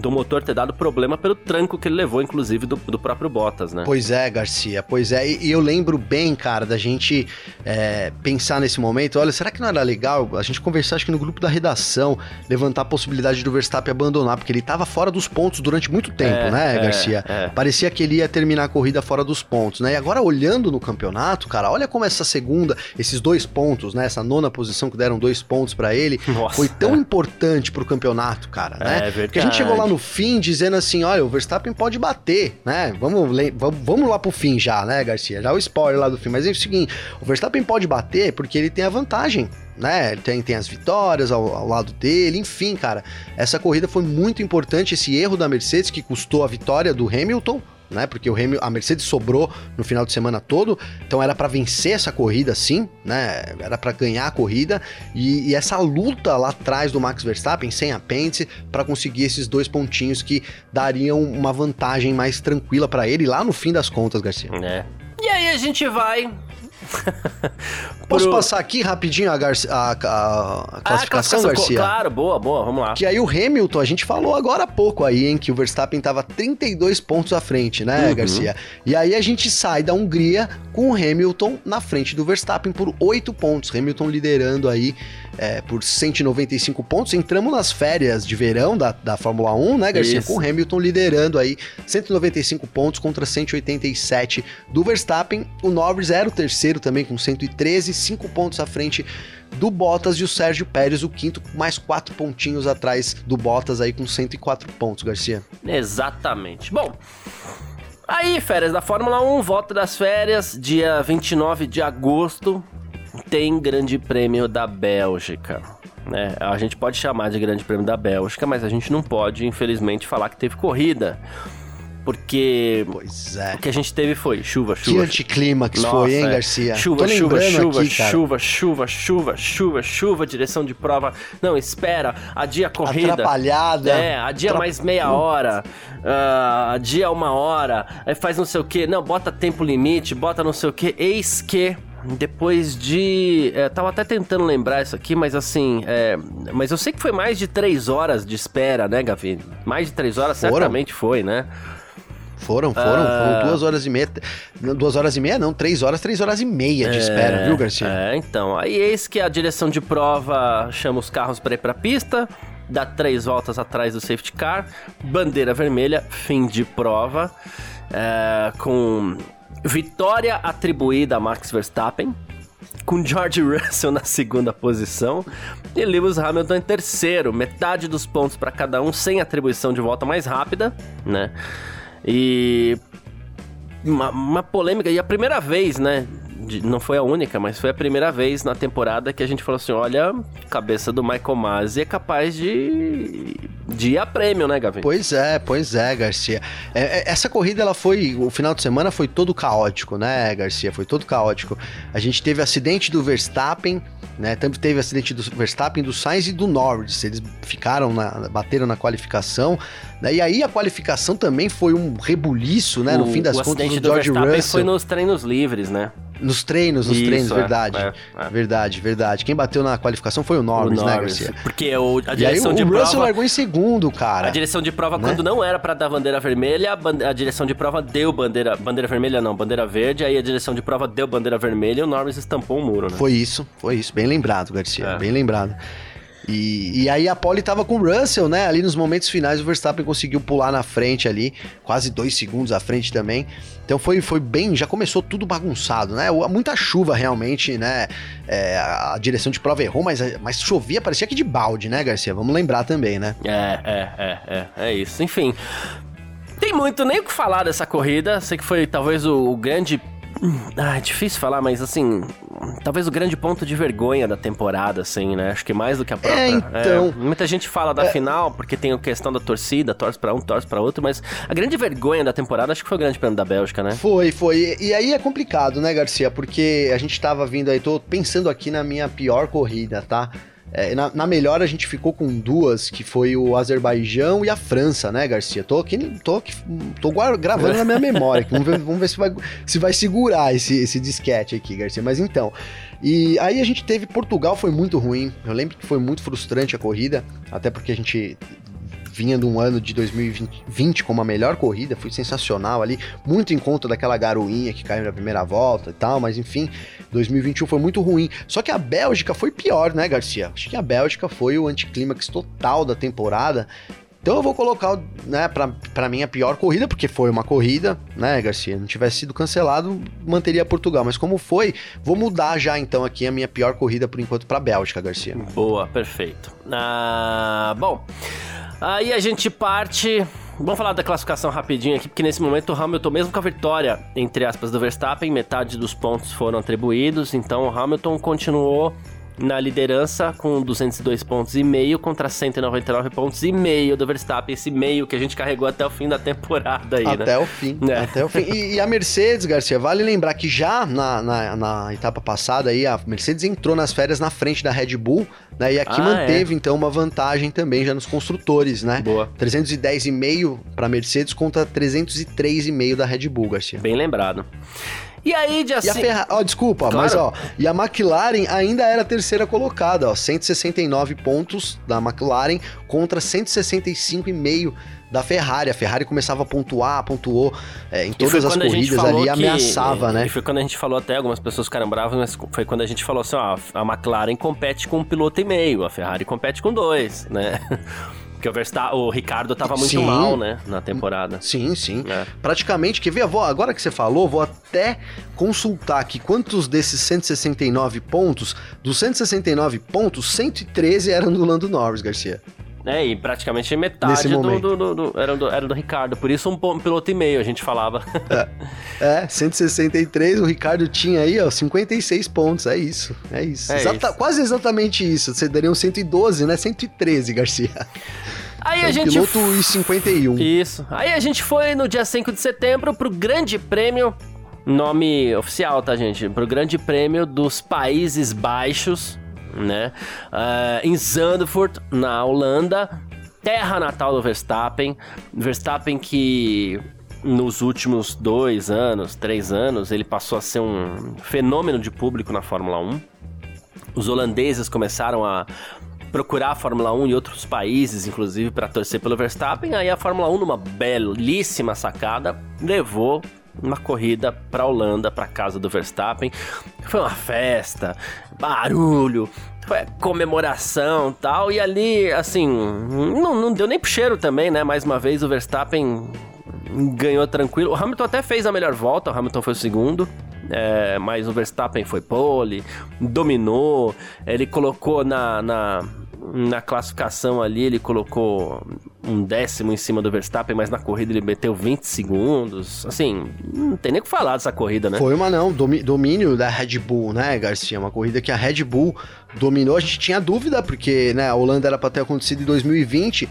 do motor ter dado problema pelo tranco que ele levou, inclusive, do, do próprio Bottas, né? Pois é, Garcia, pois é. E, e eu lembro bem, cara, da gente é, pensar nesse momento. Olha, será que não era legal a gente conversar, acho que no grupo da redação, levantar a possibilidade do Verstappen abandonar, porque ele tava fora dos pontos durante muito tempo, É, né, é, Garcia? é. Parecia que ele ia terminar a corrida fora dos pontos, né? E agora, olhando no campeonato, cara, olha como essa segunda, esses dois pontos, né? Essa nona posição que deram dois pontos pra ele, Nossa, foi tão é. importante pro campeonato, cara, né? É verdade. Porque a gente chegou lá no fim dizendo assim, olha, o Verstappen pode bater, né? Vamos, vamos, vamos lá pro fim já, né, Garcia? Já o spoiler lá do fim. Mas é o seguinte, o Verstappen pode bater porque ele tem a vantagem, né? Ele tem, tem as vitórias ao, ao lado dele, enfim, cara. Essa corrida foi muito importante, esse erro da Mercedes que custou a vitória do Hamilton, né? Porque o Hamil- a Mercedes sobrou no final de semana todo, então era pra vencer essa corrida sim, né? Era pra ganhar a corrida e, e essa luta lá atrás do Max Verstappen sem apêndice pra conseguir esses dois pontinhos que dariam uma vantagem mais tranquila pra ele lá no fim das contas, Garcia. É. E aí a gente vai. Posso pro- passar aqui rapidinho a, Garcia- a- a- a classificação, co- Garcia? Claro, boa, boa, vamos lá. Que aí o Hamilton, a gente falou agora há pouco aí, hein, que o Verstappen tava 32 pontos à frente, né, Uhum. Garcia? E aí a gente sai da Hungria com o Hamilton na frente do Verstappen por 8 pontos. Hamilton liderando aí é, por 195 pontos. Entramos nas férias de verão da, da Fórmula 1, né, Garcia? Isso. Com Hamilton liderando aí 195 pontos contra 187 do Verstappen. O Norris era o terceiro também com 113, 5 pontos à frente do Bottas e o Sérgio Pérez, o quinto, mais quatro pontinhos atrás do Bottas aí com 104 pontos, Garcia. Exatamente. Bom. Aí, férias da Fórmula 1, volta das férias, dia 29 de agosto, tem Grande Prêmio da Bélgica. Né? A gente pode chamar de Grande Prêmio da Bélgica, mas a gente não pode, infelizmente, falar que teve corrida. Porque é. o que a gente teve foi chuva, Que chuva, anticlímax Nossa, foi, hein, é. Garcia? Chuva, chuva, chuva, aqui, chuva, chuva, chuva, chuva, chuva, direção de prova. Não, espera, adia a corrida. Atrapalhada. É, adia Atra- mais meia hora, ah, adia uma hora, aí faz não sei o que, não, bota tempo limite, bota não sei o que, eis que. Depois de. É, tava até tentando lembrar isso aqui, mas assim. é, mas eu sei que foi mais de três horas de espera, né, Gavi? Mais de três horas Foram. certamente foi, né? Foram, foram, Ah. foram duas horas e meia. Duas horas e meia, não, três horas, três horas e meia de espera, viu, Garcia? É, então. Aí eis que a direção de prova chama os carros para ir pra pista, dá três voltas atrás do safety car, bandeira vermelha, fim de prova, é, com vitória atribuída a Max Verstappen. Com George Russell na segunda posição e Lewis Hamilton em terceiro, metade dos pontos para cada um, sem atribuição de volta mais rápida, né? E uma, uma polêmica, e a primeira vez, né? De- não foi a única, mas foi a primeira vez na temporada que a gente falou assim: olha, cabeça do Michael Masi é capaz de, de ir a prêmio, né, Gavi? Pois é, pois é, Garcia. É, é, essa corrida, ela foi. O final de semana foi todo caótico, né, Garcia? Foi todo caótico. A gente teve acidente do Verstappen, né? Também teve acidente do Verstappen, do Sainz e do Norris. Eles ficaram na. bateram na qualificação. Né? E aí a qualificação também foi um rebuliço, né? no O- fim das o contas, do do George Verstappen Russell. foi nos treinos livres, né? Nos treinos, nos Isso, treinos, é, verdade. é, é. Verdade, verdade. Quem bateu na qualificação foi o Norris, o né, Norris. Garcia? Porque o, a E aí direção o, de o Russell prova. largou em segundo, cara. A direção de prova, Né? quando não era pra dar bandeira vermelha, a, bande- a direção de prova deu bandeira. Bandeira vermelha não, bandeira verde, aí a direção de prova deu bandeira vermelha e o Norris estampou o muro, né? Foi isso, foi isso. Bem lembrado, Garcia. É. Bem lembrado. E, e aí a pole tava com o Russell, né? Ali nos momentos finais o Verstappen conseguiu pular na frente ali, quase dois segundos à frente também. Então foi, foi bem, já começou tudo bagunçado, né? Muita chuva realmente, né? É, a direção de prova errou, mas, mas chovia, parecia que de balde, né, Garcia? Vamos lembrar também, né? É, é, é, é, é isso. Enfim, tem muito nem o que falar dessa corrida. Sei que foi talvez o, o grande. Ah, é difícil falar, mas assim, talvez o grande ponto de vergonha da temporada, assim, né? Acho que mais do que a própria. É, então. muita gente fala da final porque tem a questão da torcida, torce pra um, torce pra outro, mas a grande vergonha da temporada acho que foi o Grande Prêmio da Bélgica, né? Foi, foi. E aí é complicado, né, Garcia? Porque a gente tava vindo aí, tô pensando aqui na minha pior corrida, tá? É, na, na melhor a gente ficou com duas, que foi o Azerbaijão e a França, né, Garcia? Tô aqui, tô, aqui, tô gravando na minha memória. Vamos ver, vamos ver se, vai, se vai segurar esse, esse disquete aqui, Garcia. Mas então. E aí a gente teve Portugal, foi muito ruim. Eu lembro que foi muito frustrante a corrida, até porque a gente vinha de um ano de 2020 20 como a melhor corrida, foi sensacional ali, muito em conta daquela garoinha que caiu na primeira volta e tal, mas enfim, 2021 foi muito ruim. Só que a Bélgica foi pior, né, Garcia? Acho que a Bélgica foi o anticlímax total da temporada. Então eu vou colocar, né, pra, pra mim a pior corrida, porque foi uma corrida, né, Garcia? Não tivesse sido cancelado, manteria Portugal. Mas como foi, vou mudar já então aqui a minha pior corrida por enquanto pra Bélgica, Garcia. Boa, perfeito. Ah, bom, aí a gente parte. Vamos falar da classificação rapidinho aqui, porque nesse momento o Hamilton, mesmo com a vitória, entre aspas, do Verstappen, metade dos pontos foram atribuídos, então o Hamilton continuou na liderança com 202 pontos e meio contra 199 pontos e meio do Verstappen, esse meio que a gente carregou até o fim da temporada aí, Até né? o fim, É. até o fim. E, e a Mercedes, Garcia, vale lembrar que já na, na, na etapa passada aí, a Mercedes entrou nas férias na frente da Red Bull, né? E aqui Ah, manteve, então, uma vantagem também já nos construtores, né? Boa. 310,5 para Mercedes contra 303,5 da Red Bull, Garcia. Bem lembrado. E aí, dia E a cin- Ferrari, ó, desculpa, Claro. mas ó, e a McLaren ainda era a terceira colocada, ó, 169 pontos da McLaren contra 165,5 da Ferrari. A Ferrari começava a pontuar, pontuou é, em E todas as corridas ali, que- ameaçava, né? E foi quando a gente falou até, algumas pessoas ficaram bravas, mas foi quando a gente falou assim, ó, a McLaren compete com um piloto e meio, a Ferrari compete com dois, né? Porque o, Verstappen, o Ricardo tava muito Sim. mal, né, na temporada. Sim, sim. É. Praticamente, quer ver? Vou- agora que você falou, vou até consultar aqui quantos desses 169 pontos, dos 169 pontos, 113 eram do Lando Norris, Garcia. É, e praticamente metade do, do, do, do- era, do, era do Ricardo, por isso um, piloto e meio, a gente falava. É, 163, o Ricardo tinha aí, ó, 56 pontos, é isso, é isso. É Exata- isso. Quase exatamente isso, você daria um 112, né? 113, Garcia. Aí É a um gente... piloto e 51. Isso. Aí a gente foi no dia 5 de setembro pro Grande Prêmio, nome oficial, tá, gente? Pro Grande Prêmio dos Países Baixos, né? Ah, em Zandvoort, na Holanda, terra natal do Verstappen. Verstappen que nos últimos dois anos, três anos, ele passou a ser um fenômeno de público na Fórmula 1. Os holandeses começaram a procurar a Fórmula 1 em outros países, inclusive para torcer pelo Verstappen. Aí a Fórmula 1, numa belíssima sacada, levou uma corrida para Holanda, para casa do Verstappen. Foi uma festa, barulho, foi comemoração tal. E ali, assim, não, não deu nem pro cheiro também, né? Mais uma vez o Verstappen ganhou tranquilo. O Hamilton até fez a melhor volta, o Hamilton foi o segundo. É, mas o Verstappen foi pole, dominou, ele colocou na, na, na classificação ali, ele colocou um décimo em cima do Verstappen, mas na corrida ele meteu 20 segundos. Assim, não tem nem o que falar dessa corrida, né? Foi uma não, domínio da Red Bull, né, Garcia? Uma corrida que a Red Bull dominou. A gente tinha dúvida, porque né, a Holanda era para ter acontecido em 2020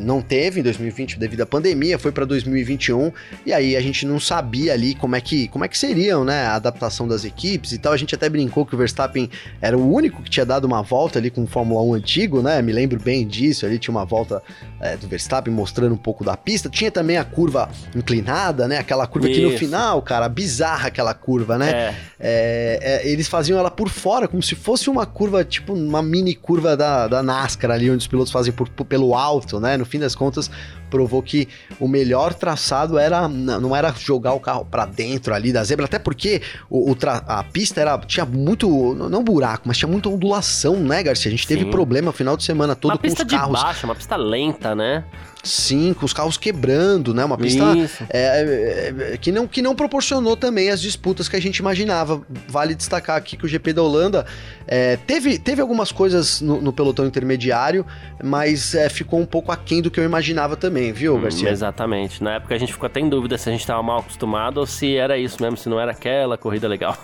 não teve em 2020 devido à pandemia, foi para 2021 e aí a gente não sabia ali como é que como é que seriam, né, a adaptação das equipes e tal. A gente até brincou que o Verstappen era o único que tinha dado uma volta ali com o Fórmula 1 antigo, né? Me lembro bem disso. Ali tinha uma volta é, do Verstappen mostrando um pouco da pista. Tinha também a curva inclinada, né? Aquela curva Isso. que no final, cara, bizarra aquela curva, né? É. É, é, eles faziam ela por fora, como se fosse uma curva, tipo uma mini curva da, da NASCAR ali, onde os pilotos fazem por, por, pelo alto, né? No fim das contas, provou que o melhor traçado era não era jogar o carro para dentro ali da zebra, até porque o, o a pista era tinha muito não buraco, mas tinha muita ondulação, né, Garcia? A gente Sim. teve problema no final de semana todo uma com os carros. Uma pista de baixo, uma pista lenta, né? Sim, com os carros quebrando, né? Uma pista é, é, é, que, não, que não proporcionou também as disputas que a gente imaginava. Vale destacar aqui que o GP da Holanda é, teve, teve algumas coisas no, no pelotão intermediário, mas é, ficou um pouco aquém do que eu imaginava também, viu, hum, Garcia? Hum, exatamente. Na época a gente ficou até em dúvida se a gente estava mal acostumado ou se era isso mesmo, se não era aquela corrida legal.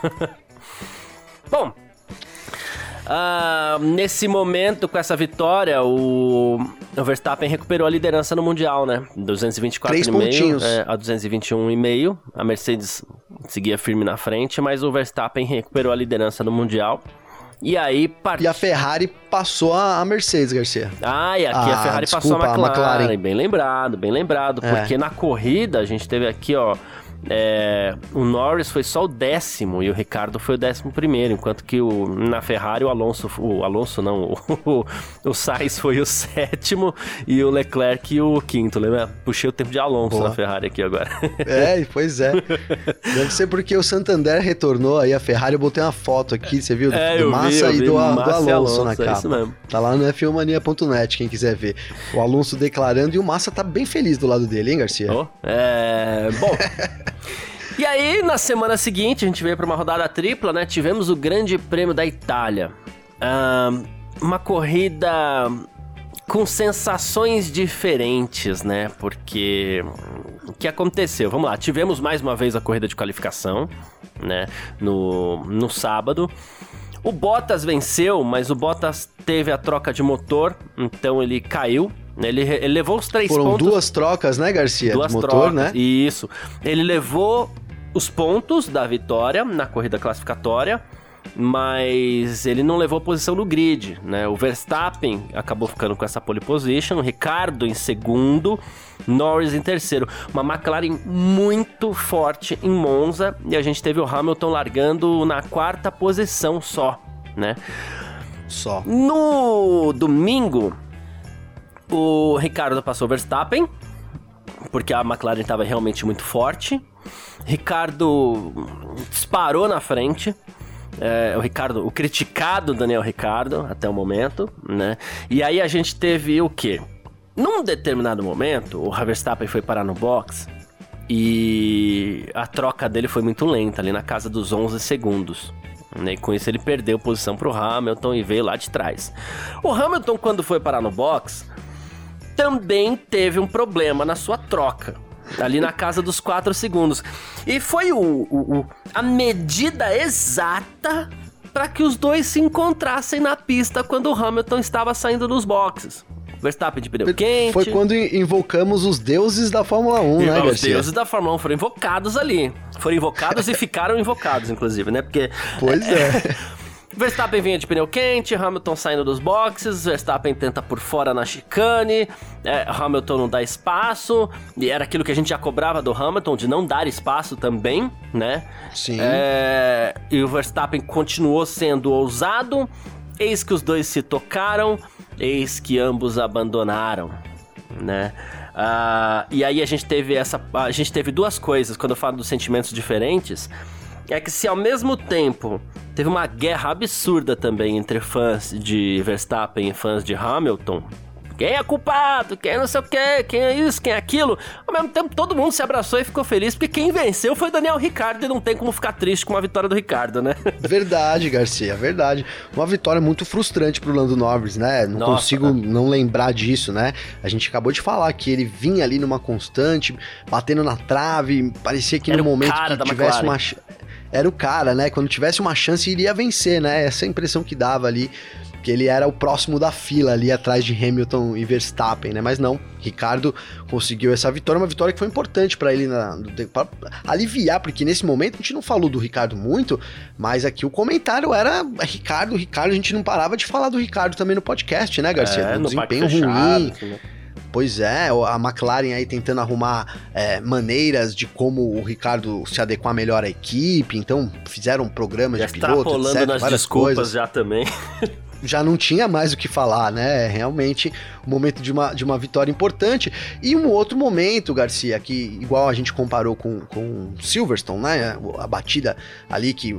Bom, Uh, nesse momento, com essa vitória, o, o Verstappen recuperou a liderança no Mundial, né? 224,5 é, a 221,5. A Mercedes seguia firme na frente, mas o Verstappen recuperou a liderança no Mundial. E aí part... E a Ferrari passou a Mercedes, Garcia. Ah, e aqui ah, a Ferrari desculpa, passou a McLaren. a McLaren. Bem lembrado, bem lembrado. É. Porque na corrida a gente teve aqui, ó. É, o Norris foi só o décimo e o Ricardo foi o décimo primeiro, enquanto que o, na Ferrari o Alonso, o Alonso não, o, o Sainz foi o sétimo e o Leclerc o quinto, lembra? Puxei o tempo de Alonso Boa. na Ferrari aqui agora. É, pois é. Deve ser porque o Santander retornou aí a Ferrari, eu botei uma foto aqui, você viu? Do, é, do Massa vi, e do, Massa do Alonso, Alonso na é capa. Tá lá no f1mania.net, quem quiser ver. O Alonso declarando e o Massa tá bem feliz do lado dele, hein, Garcia? Oh, é... Bom... E aí, na semana seguinte, a gente veio para uma rodada tripla, né? Tivemos o Grande Prêmio da Itália. Uh, uma corrida com sensações diferentes, né? Porque o que aconteceu? Vamos lá, tivemos mais uma vez a corrida de qualificação, né? No, no sábado. O Bottas venceu, mas o Bottas teve a troca de motor, então ele caiu. Ele, ele levou os três Foram pontos. Foram duas trocas, né, Garcia? Duas motor, trocas, né? Isso. Ele levou os pontos da vitória na corrida classificatória, mas ele não levou posição no grid, né? O Verstappen acabou ficando com essa pole position, o Ricardo em segundo, Norris em terceiro. Uma McLaren muito forte em Monza e a gente teve o Hamilton largando na quarta posição só, né? Só. No domingo, o Ricardo passou o Verstappen, porque a McLaren estava realmente muito forte. Ricardo disparou na frente. É, o Ricardo, o criticado Daniel Ricardo até o momento, né? E aí a gente teve o quê? Num determinado momento, o Verstappen foi parar no box e a troca dele foi muito lenta, ali na casa dos 11 segundos. Né? E com isso ele perdeu posição pro Hamilton e veio lá de trás. O Hamilton, quando foi parar no box, também teve um problema na sua troca. Ali na casa dos 4 segundos. E foi o, o, o a medida exata para que os dois se encontrassem na pista quando o Hamilton estava saindo dos boxes. Verstappen de pneu quente. Foi quando invocamos os deuses da Fórmula 1, e né, Os Garcia? deuses da Fórmula 1 foram invocados ali. Foram invocados e ficaram invocados, inclusive, né? Porque. Pois é. Verstappen vinha de pneu quente, Hamilton saindo dos boxes, Verstappen tenta por fora na chicane, é, Hamilton não dá espaço, e era aquilo que a gente já cobrava do Hamilton, de não dar espaço também, né? Sim. É, e o Verstappen continuou sendo ousado, eis que os dois se tocaram, eis que ambos abandonaram, né? Uh, e aí a gente teve essa, a gente teve duas coisas quando eu falo dos sentimentos diferentes, é que se ao mesmo tempo teve uma guerra absurda também entre fãs de Verstappen e fãs de Hamilton, quem é culpado, quem é não sei o que, quem é isso, quem é aquilo. Ao mesmo tempo, todo mundo se abraçou e ficou feliz, porque quem venceu foi Daniel Ricardo e não tem como ficar triste com a vitória do Ricardo, né? Verdade, Garcia, verdade. Uma vitória muito frustrante pro Lando Norris, né? Não Nossa, consigo não lembrar disso, né? A gente acabou de falar que ele vinha ali numa constante, batendo na trave, parecia que Era no momento que tivesse McLaren. uma era o cara, né? Quando tivesse uma chance, iria vencer, né? Essa é a impressão que dava ali que ele era o próximo da fila ali atrás de Hamilton e Verstappen, né? Mas não, Ricardo conseguiu essa vitória, uma vitória que foi importante para ele para aliviar, porque nesse momento a gente não falou do Ricardo muito, mas aqui o comentário era Ricardo, Ricardo, a gente não parava de falar do Ricardo também no podcast, né, Garcia? É, do desempenho ruim. Né? Pois é, a McLaren aí tentando arrumar é, maneiras de como o Ricardo se adequar melhor à equipe, então fizeram programas já de piloto, etc, nas desculpas coisas. já também. já não tinha mais o que falar, né? Realmente um momento de uma, de uma vitória importante. E um outro momento, Garcia, que igual a gente comparou com, com Silverstone, né? A batida ali que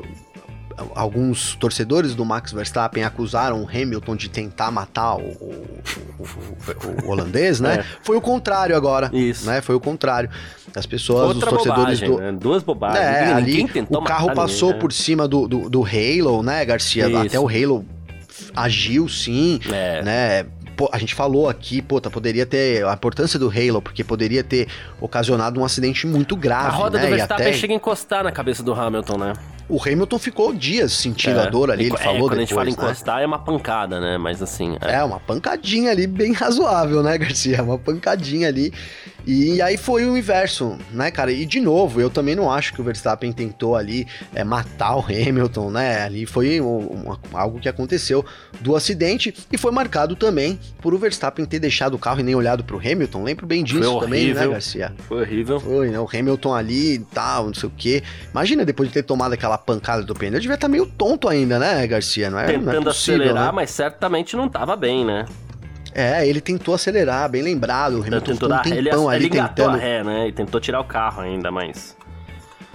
alguns torcedores do Max Verstappen acusaram o Hamilton de tentar matar o, o, o, o holandês, né? É. Foi o contrário agora. Isso. Né? Foi o contrário. As pessoas, Outra os torcedores bobagem, do. Né? Duas bobagens. É, ali, o carro passou ninguém, né? por cima do, do, do Halo, né, Garcia? Isso. Até o Halo agiu sim, é. né? A gente falou aqui, puta, poderia ter a importância do Halo, porque poderia ter ocasionado um acidente muito grave. A roda né? do Verstappen até... chega a encostar na cabeça do Hamilton, né? O Hamilton ficou dias sentindo é. a dor ali, ele é, falou quando depois, a gente fala né? encostar é uma pancada, né? Mas assim... É. é. uma pancadinha ali bem razoável, né, Garcia? Uma pancadinha ali. E aí foi o inverso, né, cara? E de novo, eu também não acho que o Verstappen tentou ali é, matar o Hamilton, né? Ali foi um, um, algo que aconteceu do acidente e foi marcado também por o Verstappen ter deixado o carro e nem olhado pro Hamilton. Lembro bem disso também, né, Garcia? Foi horrível. Foi, né? O Hamilton ali e tal, não sei o quê. Imagina depois de ter tomado aquela pancada do pneu, devia estar tá meio tonto ainda, né, Garcia? Não é, Tentando não é possível, acelerar, né? mas certamente não tava bem, né? É, ele tentou acelerar, bem lembrado. O Hamilton tentou dar, um ele, ele tentando. a ré, né? E tentou tirar o carro ainda, mas.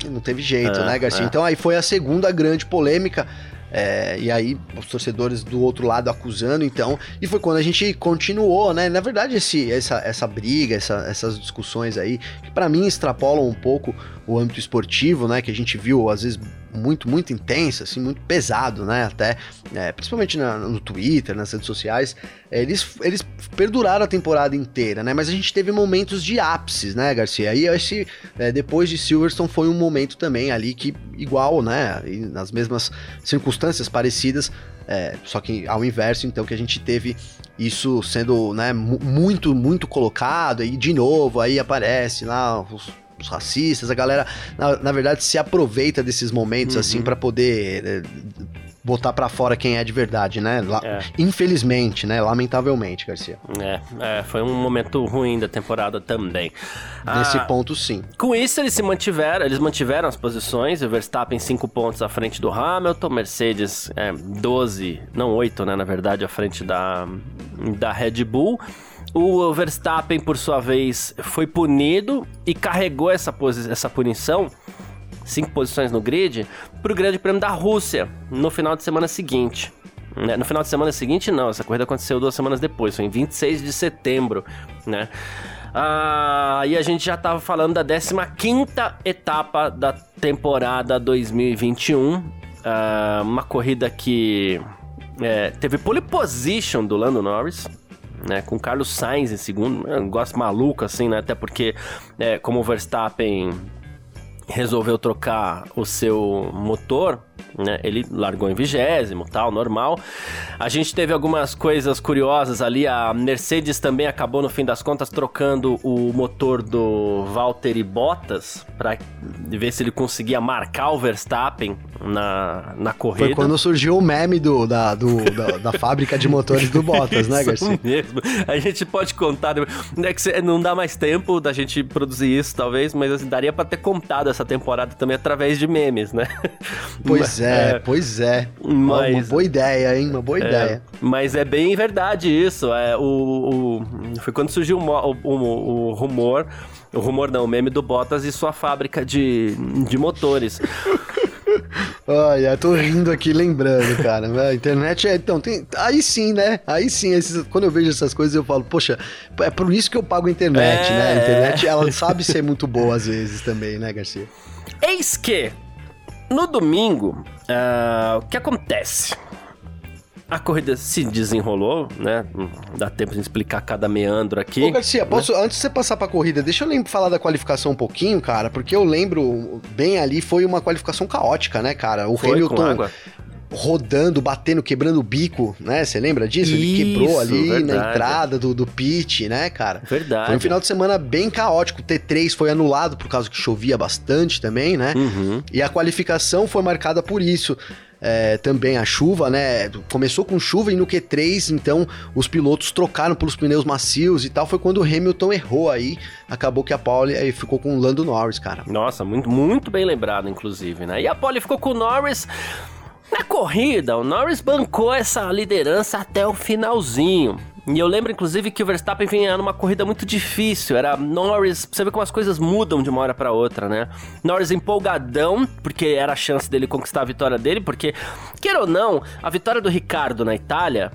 Não teve jeito, é, né, Garcia? É. Então aí foi a segunda grande polêmica. É, e aí, os torcedores do outro lado acusando, então. E foi quando a gente continuou, né? Na verdade, esse, essa, essa briga, essa, essas discussões aí, que para mim extrapolam um pouco o âmbito esportivo, né? Que a gente viu, às vezes, muito, muito intensa, assim, muito pesado, né? Até, é, principalmente na, no Twitter, nas redes sociais, é, eles, eles perduraram a temporada inteira, né? Mas a gente teve momentos de ápices, né, Garcia? E esse, é, depois de Silverstone, foi um momento também ali que, igual, né? Nas mesmas circunstâncias parecidas, é, só que ao inverso, então, que a gente teve isso sendo, né, muito, muito colocado, e de novo, aí aparece lá os os racistas, a galera, na, na verdade, se aproveita desses momentos, assim, uhum. assim, para poder é, botar para fora quem é de verdade, né? La é. Infelizmente, né? Lamentavelmente, Garcia. É, é, foi um momento ruim da temporada também. Nesse ah, ponto, sim. Com isso, eles se mantiveram, eles mantiveram as posições, o Verstappen 5 pontos à frente do Hamilton, Mercedes é, 12, não 8, né, na verdade, à frente da, da Red Bull. O Verstappen, por sua vez, foi punido e carregou essa, essa punição, cinco posições no grid, para o Grande Prêmio da Rússia, no final de semana seguinte. Né? No final de semana seguinte, não, essa corrida aconteceu duas semanas depois, foi em 26 de setembro, né? Ah, e a gente já estava falando da 15 etapa da temporada 2021. Ah, uma corrida que é, teve pole position do Lando Norris né? Com Carlos Sainz em segundo, é um negócio maluco assim, né? Até porque, é, como o Verstappen resolveu trocar o seu motor, né? Ele largou em vigésimo, tal, normal. A gente teve algumas coisas curiosas ali. A Mercedes também acabou no fim das contas trocando o motor do Valtteri Bottas para ver se ele conseguia marcar o Verstappen na, na corrida. Foi quando surgiu o meme do, da, do, da, da fábrica de motores do Bottas, né, Garcia? Mesmo. A gente pode contar. Né, que não dá mais tempo da gente produzir isso, talvez, mas assim, daria para ter contado essa temporada também através de memes, né? Pois mas, é, é, pois é. Mas, uma boa ideia, hein? Uma boa é, ideia. Mas é bem verdade isso. É, o, o foi quando surgiu o, o, o rumor. O rumor não, o meme do Bottas e sua fábrica de, de motores. Olha, tô rindo aqui lembrando, cara. A internet é. Então, tem. Aí sim, né? Aí sim, esses, quando eu vejo essas coisas, eu falo, poxa, é por isso que eu pago a internet, é... né? A internet, ela sabe ser muito boa às vezes também, né, Garcia? Eis que, no domingo, uh, o que acontece? A corrida se desenrolou, né? Dá tempo de explicar cada meandro aqui. Ô, Garcia, né? posso, antes de você passar pra corrida, deixa eu falar da qualificação um pouquinho, cara, porque eu lembro bem ali, foi uma qualificação caótica, né, cara? O foi Hamilton rodando, batendo, quebrando o bico, né? Você lembra disso? Isso, Ele quebrou ali verdade. na entrada do, do pit, né, cara? Verdade. Foi um final de semana bem caótico. O T3 foi anulado por causa que chovia bastante também, né? Uhum. E a qualificação foi marcada por isso é, também a chuva, né? Começou com chuva e no Q3, então os pilotos trocaram pelos pneus macios e tal. Foi quando o Hamilton errou aí. Acabou que a Pole aí ficou com o Lando Norris, cara. Nossa, muito, muito bem lembrado, inclusive, né? E a Pole ficou com o Norris. Na corrida, o Norris bancou essa liderança até o finalzinho. E eu lembro, inclusive, que o Verstappen vinha numa corrida muito difícil. Era Norris. Você vê como as coisas mudam de uma hora para outra, né? Norris empolgadão, porque era a chance dele conquistar a vitória dele. Porque, queira ou não, a vitória do Ricardo na Itália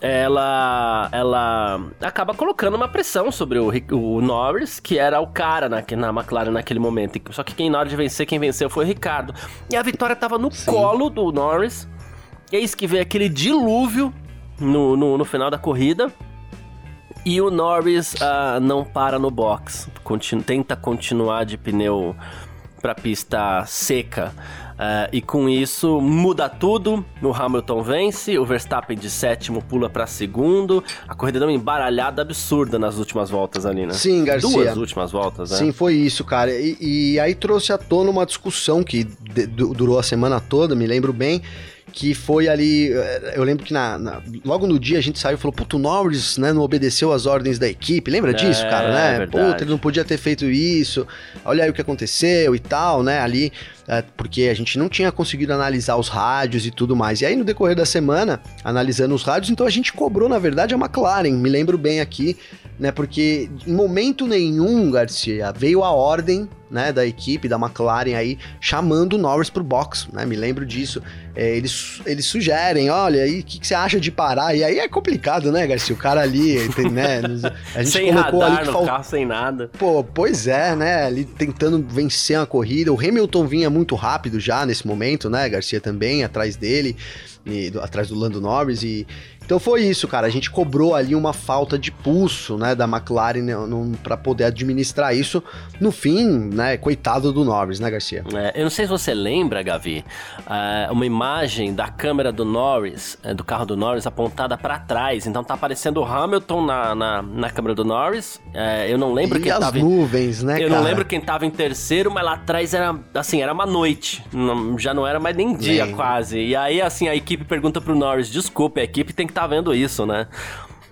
ela ela acaba colocando uma pressão sobre o, o Norris, que era o cara na, na McLaren naquele momento. Só que quem na hora de vencer, quem venceu foi o Ricardo. E a vitória tava no Sim. colo do Norris. Eis que veio aquele dilúvio no, no, no final da corrida. E o Norris uh, não para no box, continu tenta continuar de pneu para pista seca. Uh, e com isso muda tudo. O Hamilton vence, o Verstappen de sétimo pula para segundo. A corrida deu uma embaralhada absurda nas últimas voltas ali, né? Sim, Garcia. Duas últimas voltas, né? Sim, foi isso, cara. E, e aí trouxe à tona uma discussão que durou a semana toda, me lembro bem que foi ali. Eu lembro que na, na, logo no dia a gente saiu e falou: Puto, Norris né, não obedeceu as ordens da equipe. Lembra disso, é, cara, né? É Puta, ele não podia ter feito isso. Olha aí o que aconteceu e tal, né? Ali, é, porque a gente não tinha conseguido analisar os rádios e tudo mais. E aí, no decorrer da semana, analisando os rádios, então a gente cobrou, na verdade, a McLaren. Me lembro bem aqui, né? Porque em momento nenhum, Garcia, veio a ordem né, da equipe, da McLaren aí, chamando o Norris pro box, né, me lembro disso. É, eles, eles sugerem, olha, aí, o que, que, você acha de parar? E aí é complicado, né, Garcia? O cara ali, tem, né, a gente sem colocou radar ali que fal... carro, sem nada. Pô, pois é, né, ali tentando vencer a corrida. O Hamilton vinha muito rápido já nesse momento, né, Garcia também, atrás dele, e, do, atrás do Lando Norris, e então foi isso, cara. A gente cobrou ali uma falta de pulso, né, da McLaren né, para poder administrar isso. No fim, né, coitado do Norris, né, Garcia? É, eu não sei se você lembra, Gavi, uh, uma imagem da câmera do Norris, uh, do carro do Norris apontada para trás. Então tá aparecendo o Hamilton na, na, na câmera do Norris. Uh, eu não lembro e quem as tava. nuvens, né, Eu cara? não lembro quem tava em terceiro, mas lá atrás era assim, era uma noite. Não, já não era mais nem dia quase. E aí, assim, a equipe pergunta pro Norris: desculpe, a equipe tem que tá vendo isso, né?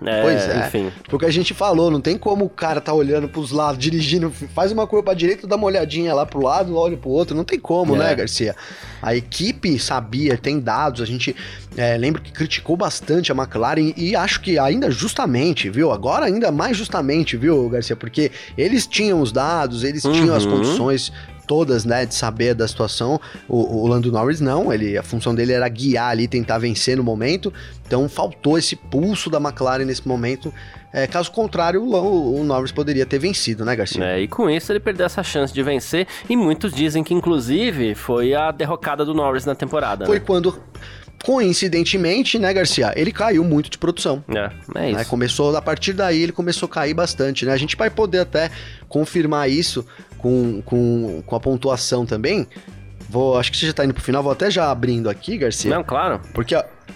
É, pois é. Enfim. Porque a gente falou, não tem como o cara tá olhando pros lados, dirigindo, faz uma curva pra direita, dá uma olhadinha lá pro lado, olha pro outro. Não tem como, é. né, Garcia? A equipe sabia, tem dados, a gente é, lembra que criticou bastante a McLaren e acho que ainda justamente, viu? Agora ainda mais justamente, viu, Garcia? Porque eles tinham os dados, eles uhum. tinham as uhum. condições todas, né, de saber da situação. O, o, Lando Norris não, ele, a função dele era guiar ali, tentar vencer no momento. Então faltou esse pulso da McLaren nesse momento. É, caso contrário, o, o, Norris poderia ter vencido, né, Garcia? É, e com isso ele perdeu essa chance de vencer. E muitos dizem que, inclusive, foi a derrocada do Norris na temporada. Foi né? quando coincidentemente, né, Garcia, ele caiu muito de produção. É, é isso. Né? Começou, a partir daí, ele começou a cair bastante, né? A gente vai poder até confirmar isso com, com, com a pontuação também. Vou, acho que você já tá indo pro final, vou até já abrindo aqui, Garcia. Não, claro. Porque,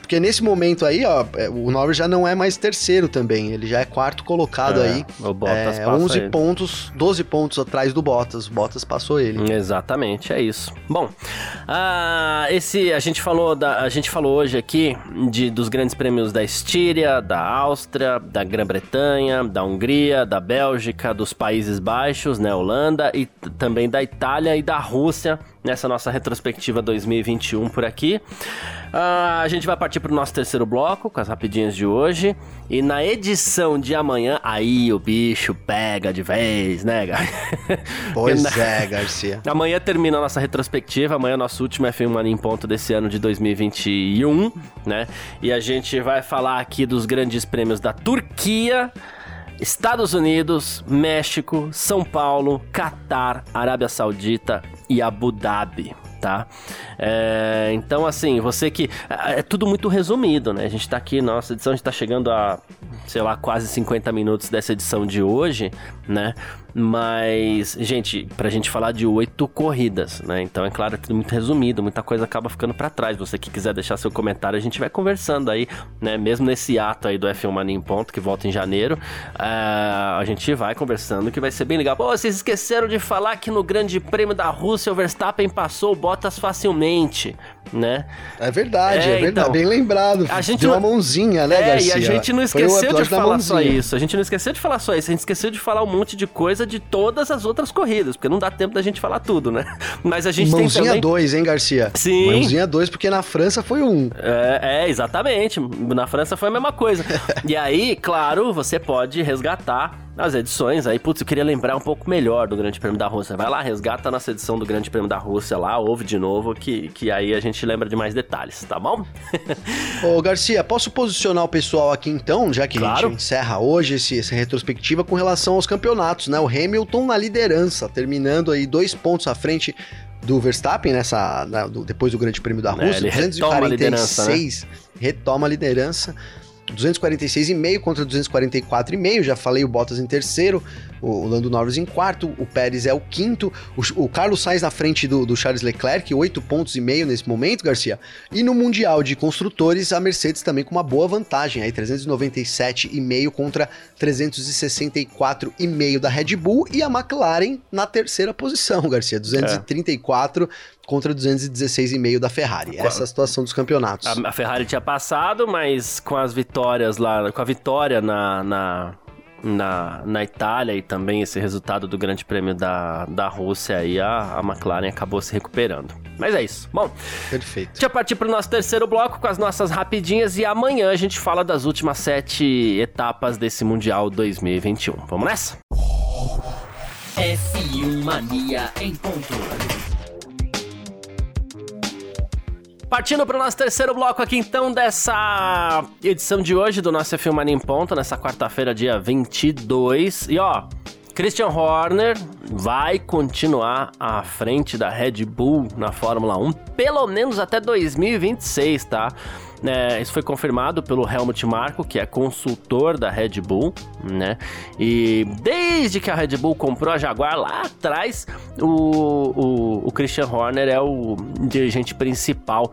Porque nesse momento aí, ó, é, o Norris já não é mais terceiro também, ele já é quarto colocado é, aí. O Bottas é, 11 ele. pontos, 12 pontos atrás do Bottas. O Bottas passou ele. Exatamente, é isso. Bom, uh, esse a gente falou da, a gente falou hoje aqui de, dos grandes prêmios da Estíria, da Áustria, da Grã-Bretanha, da Hungria, da Bélgica, dos Países Baixos, né, Holanda e também da Itália e da Rússia nessa nossa retrospectiva 2021 por aqui. Uh, a gente vai partir para o nosso terceiro bloco com as rapidinhas de hoje. E na edição de amanhã, aí o bicho pega de vez, né, Gar? Pois é, Garcia. Amanhã termina a nossa retrospectiva. Amanhã é nosso último F1 Mania em ponto desse ano de 2021, né? E a gente vai falar aqui dos grandes prêmios da Turquia. Estados Unidos, México, São Paulo, Catar, Arábia Saudita e Abu Dhabi tá? É, então, assim, você que. É, é, tudo muito resumido, né? A gente tá aqui, nossa edição, a gente tá chegando a, sei lá, quase 50 minutos dessa edição de hoje, né? Mas, gente, pra gente falar de oito corridas, né? Então, é claro, é tudo muito resumido, muita coisa acaba ficando para trás. Você que quiser deixar seu comentário, a gente vai conversando aí, né? Mesmo nesse ato aí do F1 Mania em Ponto, que volta em janeiro, uh, a gente vai conversando, que vai ser bem legal. Pô, vocês esqueceram de falar que no Grande Prêmio da Rússia o Verstappen passou o Bottas facilmente, né? É verdade, é, é verdade. Então, bem lembrado. A gente deu uma mãozinha, né, é, Garcia? E a gente não esqueceu de falar só isso. A gente não esqueceu de falar só isso. A gente esqueceu de falar um monte de coisa de todas as outras corridas, porque não dá tempo da gente falar tudo, né? Mas a gente mãozinha tem também... dois, hein, Garcia? Sim. Mãozinha dois, porque na França foi um. É, é, exatamente. Na França foi a mesma coisa. e aí, claro, você pode resgatar as edições aí, putz, eu queria lembrar um pouco melhor do Grande Prêmio da Rússia. Vai lá, resgata a nossa edição do Grande Prêmio da Rússia lá, ouve de novo, que, que aí a gente lembra de mais detalhes, tá bom? Ô, Garcia, posso posicionar o pessoal aqui então, já que claro. a gente encerra hoje esse, essa retrospectiva com relação aos campeonatos, né? O Hamilton na liderança, terminando aí dois pontos à frente do Verstappen nessa na, do, depois do Grande Prêmio da Rússia, é, 246 retoma a liderança, né? retoma a liderança 246,5 contra 244,5. Já falei o Bottas em terceiro, o Lando Norris em quarto, o Pérez é o quinto, o, o Carlos Sainz na frente do, do, Charles Leclerc, 8 pontos e meio nesse momento, Garcia. E no Mundial de Construtores, a Mercedes também com uma boa vantagem, aí 397,5 contra 364,5 da Red Bull e a McLaren na terceira posição, Garcia, 234 é contra 216,5 da Ferrari. Essa é a situação dos campeonatos. A, a, Ferrari tinha passado, mas com as vitórias lá, com a vitória na, na, na, na Itália e também esse resultado do Grande Prêmio da, da Rússia, aí a, a McLaren acabou se recuperando. Mas é isso. Bom, perfeito. Deixa eu partir para o nosso terceiro bloco com as nossas rapidinhas e amanhã a gente fala das últimas sete etapas desse Mundial 2021. Vamos nessa? F1 Mania em ponto. Partindo para o nosso terceiro bloco aqui, então, dessa edição de hoje do nosso F1 Mania em Ponto, nessa quarta-feira, dia 22. E ó, Christian Horner vai continuar à frente da Red Bull na Fórmula 1, pelo menos até 2026, tá? É, isso foi confirmado pelo Helmut Marko, que é consultor da Red Bull, né? E desde que a Red Bull comprou a Jaguar lá atrás, o, o, o Christian Horner é o dirigente principal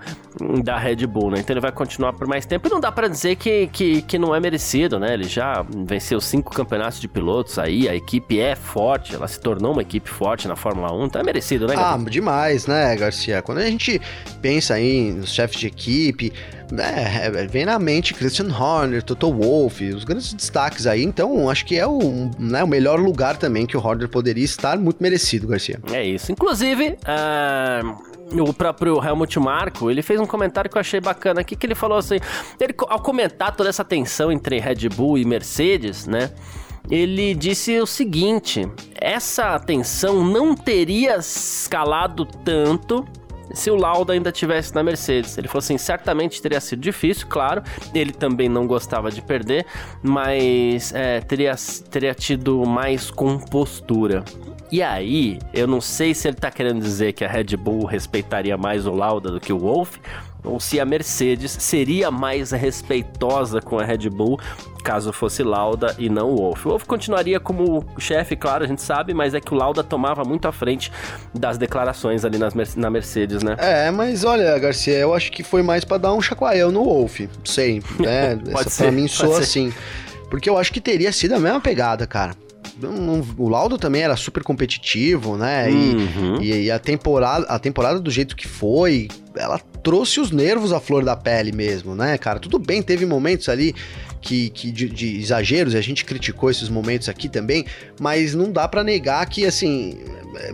da Red Bull, né? Então ele vai continuar por mais tempo e não dá para dizer que, que, que não é merecido, né? Ele já venceu cinco campeonatos de pilotos aí, a equipe é forte, ela se tornou uma equipe forte na Fórmula 1, então é merecido, né? Ah, demais, né, Garcia? Quando a gente pensa aí nos chefes de equipe, é, é, vem na mente Christian Horner, Toto Wolff, os grandes destaques aí. Então, acho que é o, né, o melhor lugar também que o Horner poderia estar, muito merecido, Garcia. É isso. Inclusive, uh, o próprio Helmut Marko, ele fez um comentário que eu achei bacana aqui, que ele falou assim, ele, ao comentar toda essa tensão entre Red Bull e Mercedes, né? ele disse o seguinte: essa tensão não teria escalado tanto se o Lauda ainda tivesse na Mercedes. Ele falou assim: certamente teria sido difícil, claro. Ele também não gostava de perder, mas é, teria, teria tido mais compostura. E aí, eu não sei se ele tá querendo dizer que a Red Bull respeitaria mais o Lauda do que o Wolff, ou se a Mercedes seria mais respeitosa com a Red Bull caso fosse Lauda e não o Wolff. O Wolff continuaria como chefe, claro, a gente sabe, mas é que o Lauda tomava muito à frente das declarações ali nas, na Mercedes, né? É, mas olha, Garcia, eu acho que foi mais para dar um chacoalhão no Wolff, sempre, né? pode Essa ser, pra mim soa assim. Porque eu acho que teria sido a mesma pegada, cara. O Laudo também era super competitivo, né? Uhum. E, e, a, temporada, a temporada do jeito que foi, ela trouxe os nervos à flor da pele mesmo, né, cara? Tudo bem, teve momentos ali que, que de, de, exageros, e a gente criticou esses momentos aqui também, mas não dá para negar que, assim,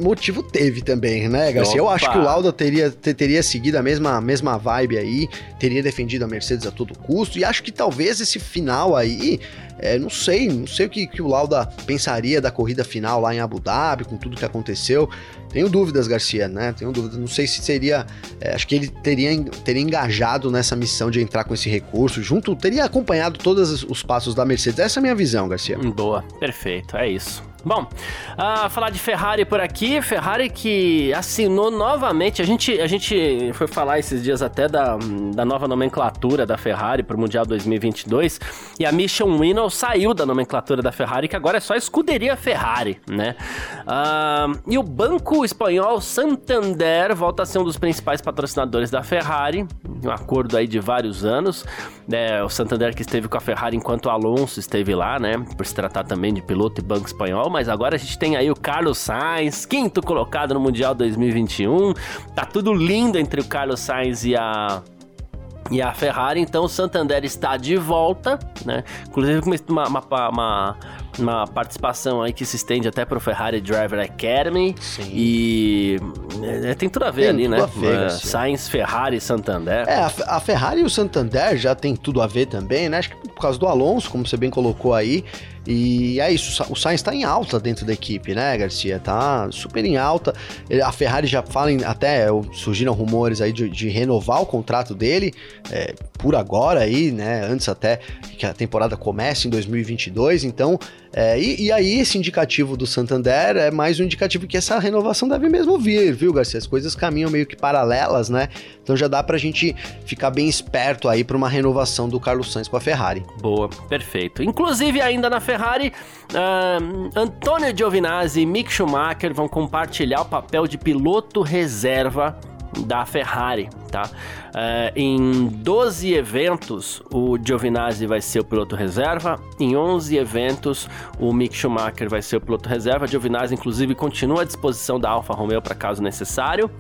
motivo teve também, né, Garcia? Eu acho que o Lauda teria, teria seguido a mesma, mesma vibe aí, teria defendido a Mercedes a todo custo, e acho que talvez esse final aí, é, não sei, não sei o que, que o Lauda pensaria da corrida final lá em Abu Dhabi, com tudo que aconteceu. Tenho dúvidas, Garcia, né? Tenho dúvidas. Não sei se seria. É, acho que ele teria, teria engajado nessa missão de entrar com esse recurso, junto, teria acompanhado todos os passos da Mercedes. Essa é a minha visão, Garcia. Boa, perfeito, é isso. Bom, uh, falar de Ferrari por aqui, Ferrari que assinou novamente, a gente, a gente foi falar esses dias até da, da nova nomenclatura da Ferrari para o Mundial 2022, e a Mission Winnow saiu da nomenclatura da Ferrari, que agora é só escuderia Ferrari, né? Uh, e o banco espanhol Santander volta a ser um dos principais patrocinadores da Ferrari, um acordo aí de vários anos, né? O Santander que esteve com a Ferrari enquanto o Alonso esteve lá, né? Por se tratar também de piloto e banco espanhol, mas agora a gente tem aí o Carlos Sainz, quinto colocado no Mundial 2021. Tá tudo lindo entre o Carlos Sainz e a e a Ferrari, então o Santander está de volta, né? Inclusive uma, uma, uma, uma participação aí que se estende até para o Ferrari Driver Academy. Sim. E é, tem tudo a ver tem ali, né? Ver, uh, Sainz, Ferrari, Santander. É, a, a, Ferrari e o Santander já tem tudo a ver também, né? Acho que por causa do Alonso, como você bem colocou aí. E é isso, o Sainz está em alta dentro da equipe, né, Garcia? Tá super em alta. A Ferrari já fala, em, até surgiram rumores aí de, de renovar o contrato dele é, por agora aí, né? Antes até que a temporada comece em 2022. Então, é, e, e, aí esse indicativo do Santander é mais um indicativo que essa renovação deve mesmo vir, viu, Garcia? As coisas caminham meio que paralelas, né? Então já dá pra gente ficar bem esperto aí para uma renovação do Carlos Sainz com a Ferrari. Boa, perfeito. Inclusive ainda na Ferrari, uh, Antônio Giovinazzi e Mick Schumacher vão compartilhar o papel de piloto reserva da Ferrari, tá? Uh, em 12 eventos, o Giovinazzi vai ser o piloto reserva, em 11 eventos, o Mick Schumacher vai ser o piloto reserva. Giovinazzi, inclusive, continua à disposição da Alfa Romeo para caso necessário.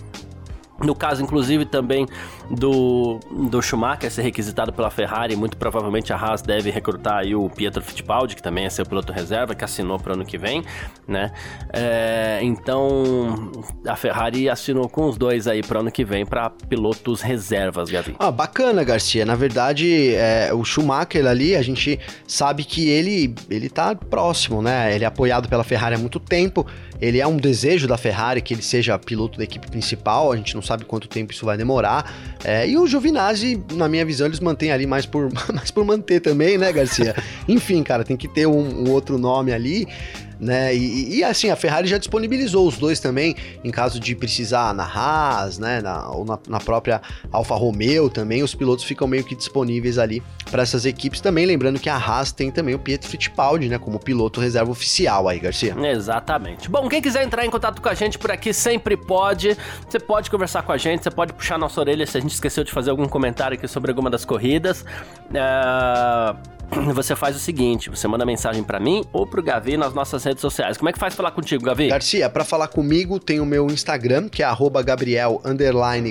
No caso, inclusive, também do, do Schumacher ser requisitado pela Ferrari, muito provavelmente a Haas deve recrutar aí o Pietro Fittipaldi, que também é seu piloto reserva, que assinou para o ano que vem, né? É, então, a Ferrari assinou com os dois aí para o ano que vem para pilotos reservas, Gavi. Ah, bacana, Garcia. Na verdade, é, o Schumacher ali, a gente sabe que ele, ele tá próximo, né? Ele é apoiado pela Ferrari há muito tempo, ele é um desejo da Ferrari que ele seja piloto da equipe principal, a gente não sabe quanto tempo isso vai demorar. É, e o Giovinazzi, na minha visão, eles mantêm ali mais por, mais por manter também, né, Garcia? Enfim, cara, tem que ter um, um outro nome ali né? E, e, assim, a Ferrari já disponibilizou os dois também, em caso de precisar na Haas, né? Na, ou na, na própria Alfa Romeo também, os pilotos ficam meio que disponíveis ali para essas equipes também. Lembrando que a Haas tem também o Pietro Fittipaldi, né? Como piloto reserva oficial aí, Garcia. Exatamente. Bom, quem quiser entrar em contato com a gente por aqui sempre pode. Você pode conversar com a gente, você pode puxar nossa orelha se a gente esqueceu de fazer algum comentário aqui sobre alguma das corridas. É você faz o seguinte: você manda mensagem para mim ou pro Gavi nas nossas redes sociais. Como é que faz falar contigo, Gavi? Garcia, para falar comigo tem o meu Instagram, que é Gabriel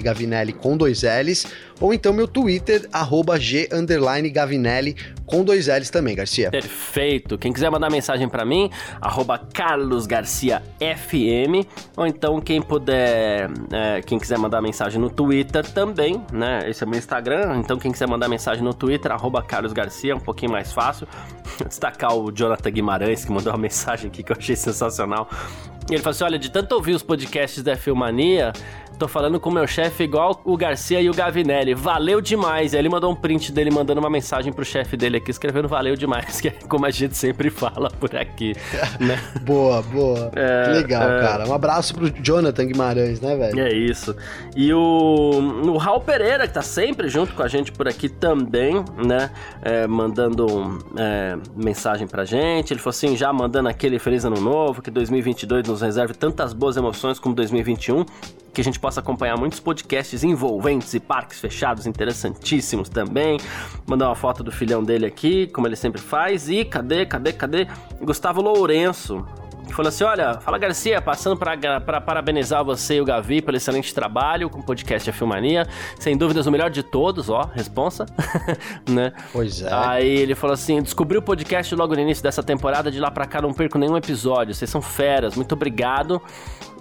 Gavinelli com dois L's, ou então meu Twitter, G Gavinelli com dois L's também, Garcia. Perfeito. Quem quiser mandar mensagem para mim, arroba Carlos Garcia FM, ou então quem puder, é, quem quiser mandar mensagem no Twitter também, né? Esse é meu Instagram, então quem quiser mandar mensagem no Twitter, arroba Carlos Garcia, um pouquinho mais fácil. Destacar o Jonathan Guimarães, que mandou uma mensagem aqui que eu achei sensacional. Ele falou assim: olha, de tanto ouvir os podcasts da Filmania, tô falando com o meu chefe igual o Garcia e o Gavinelli. Valeu demais. E aí ele mandou um print dele mandando uma mensagem pro chefe dele aqui, escrevendo valeu demais, que é como a gente sempre fala por aqui, né? boa, boa. É, que legal, é... cara. Um abraço pro Jonathan Guimarães, né, velho? É isso. E o, o Raul Pereira, que tá sempre junto com a gente por aqui também, né? É, mandando é, mensagem pra gente. Ele falou assim, já mandando aquele feliz ano novo, que 2022 nos reserve tantas boas emoções como 2021 que a gente possa acompanhar muitos podcasts envolventes e parques fechados interessantíssimos também. Mandar uma foto do filhão dele aqui, como ele sempre faz. E cadê, cadê, cadê? Gustavo Lourenço falou assim: Olha, fala Garcia, passando para parabenizar você e o Gavi pelo excelente trabalho com o podcast A Filmania. Sem dúvidas, o melhor de todos, ó, responsa. né? Pois é. Aí ele falou assim: descobri o podcast logo no início dessa temporada, de lá pra cá não perco nenhum episódio. Vocês são feras, muito obrigado.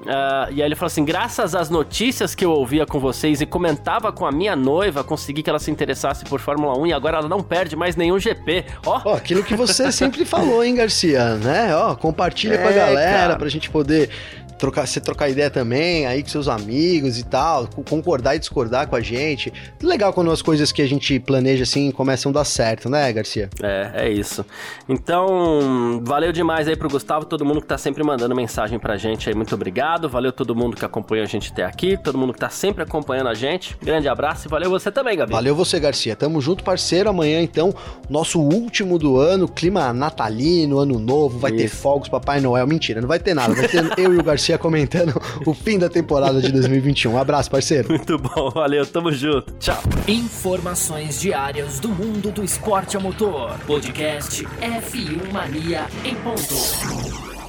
Uh, e aí ele falou assim: graças às notícias que eu ouvia com vocês e comentava com a minha noiva, consegui que ela se interessasse por Fórmula 1 e agora ela não perde mais nenhum GP. Ó, oh. oh, aquilo que você sempre falou, hein, Garcia, né? Ó, oh, compartilha é, com a galera cara. pra gente poder trocar, você trocar ideia também aí com seus amigos e tal, concordar e discordar com a gente. Legal quando as coisas que a gente planeja assim começam a dar certo, né, Garcia? É, é isso. Então, valeu demais aí pro Gustavo, todo mundo que tá sempre mandando mensagem pra gente aí, muito obrigado. Valeu todo mundo que acompanha a gente até aqui, todo mundo que tá sempre acompanhando a gente. Grande abraço e valeu você também, Gabi. Valeu você, Garcia. Tamo junto, parceiro. Amanhã, então, nosso último do ano, clima natalino, ano novo, vai isso. ter fogos, Papai Noel. Mentira, não vai ter nada. Vai ter eu e o Garcia comentando o fim da temporada de 2021. Um abraço, parceiro. Muito bom, valeu, tamo junto. Tchau. Informações diárias do mundo do esporte a motor. Podcast F1 Mania em ponto.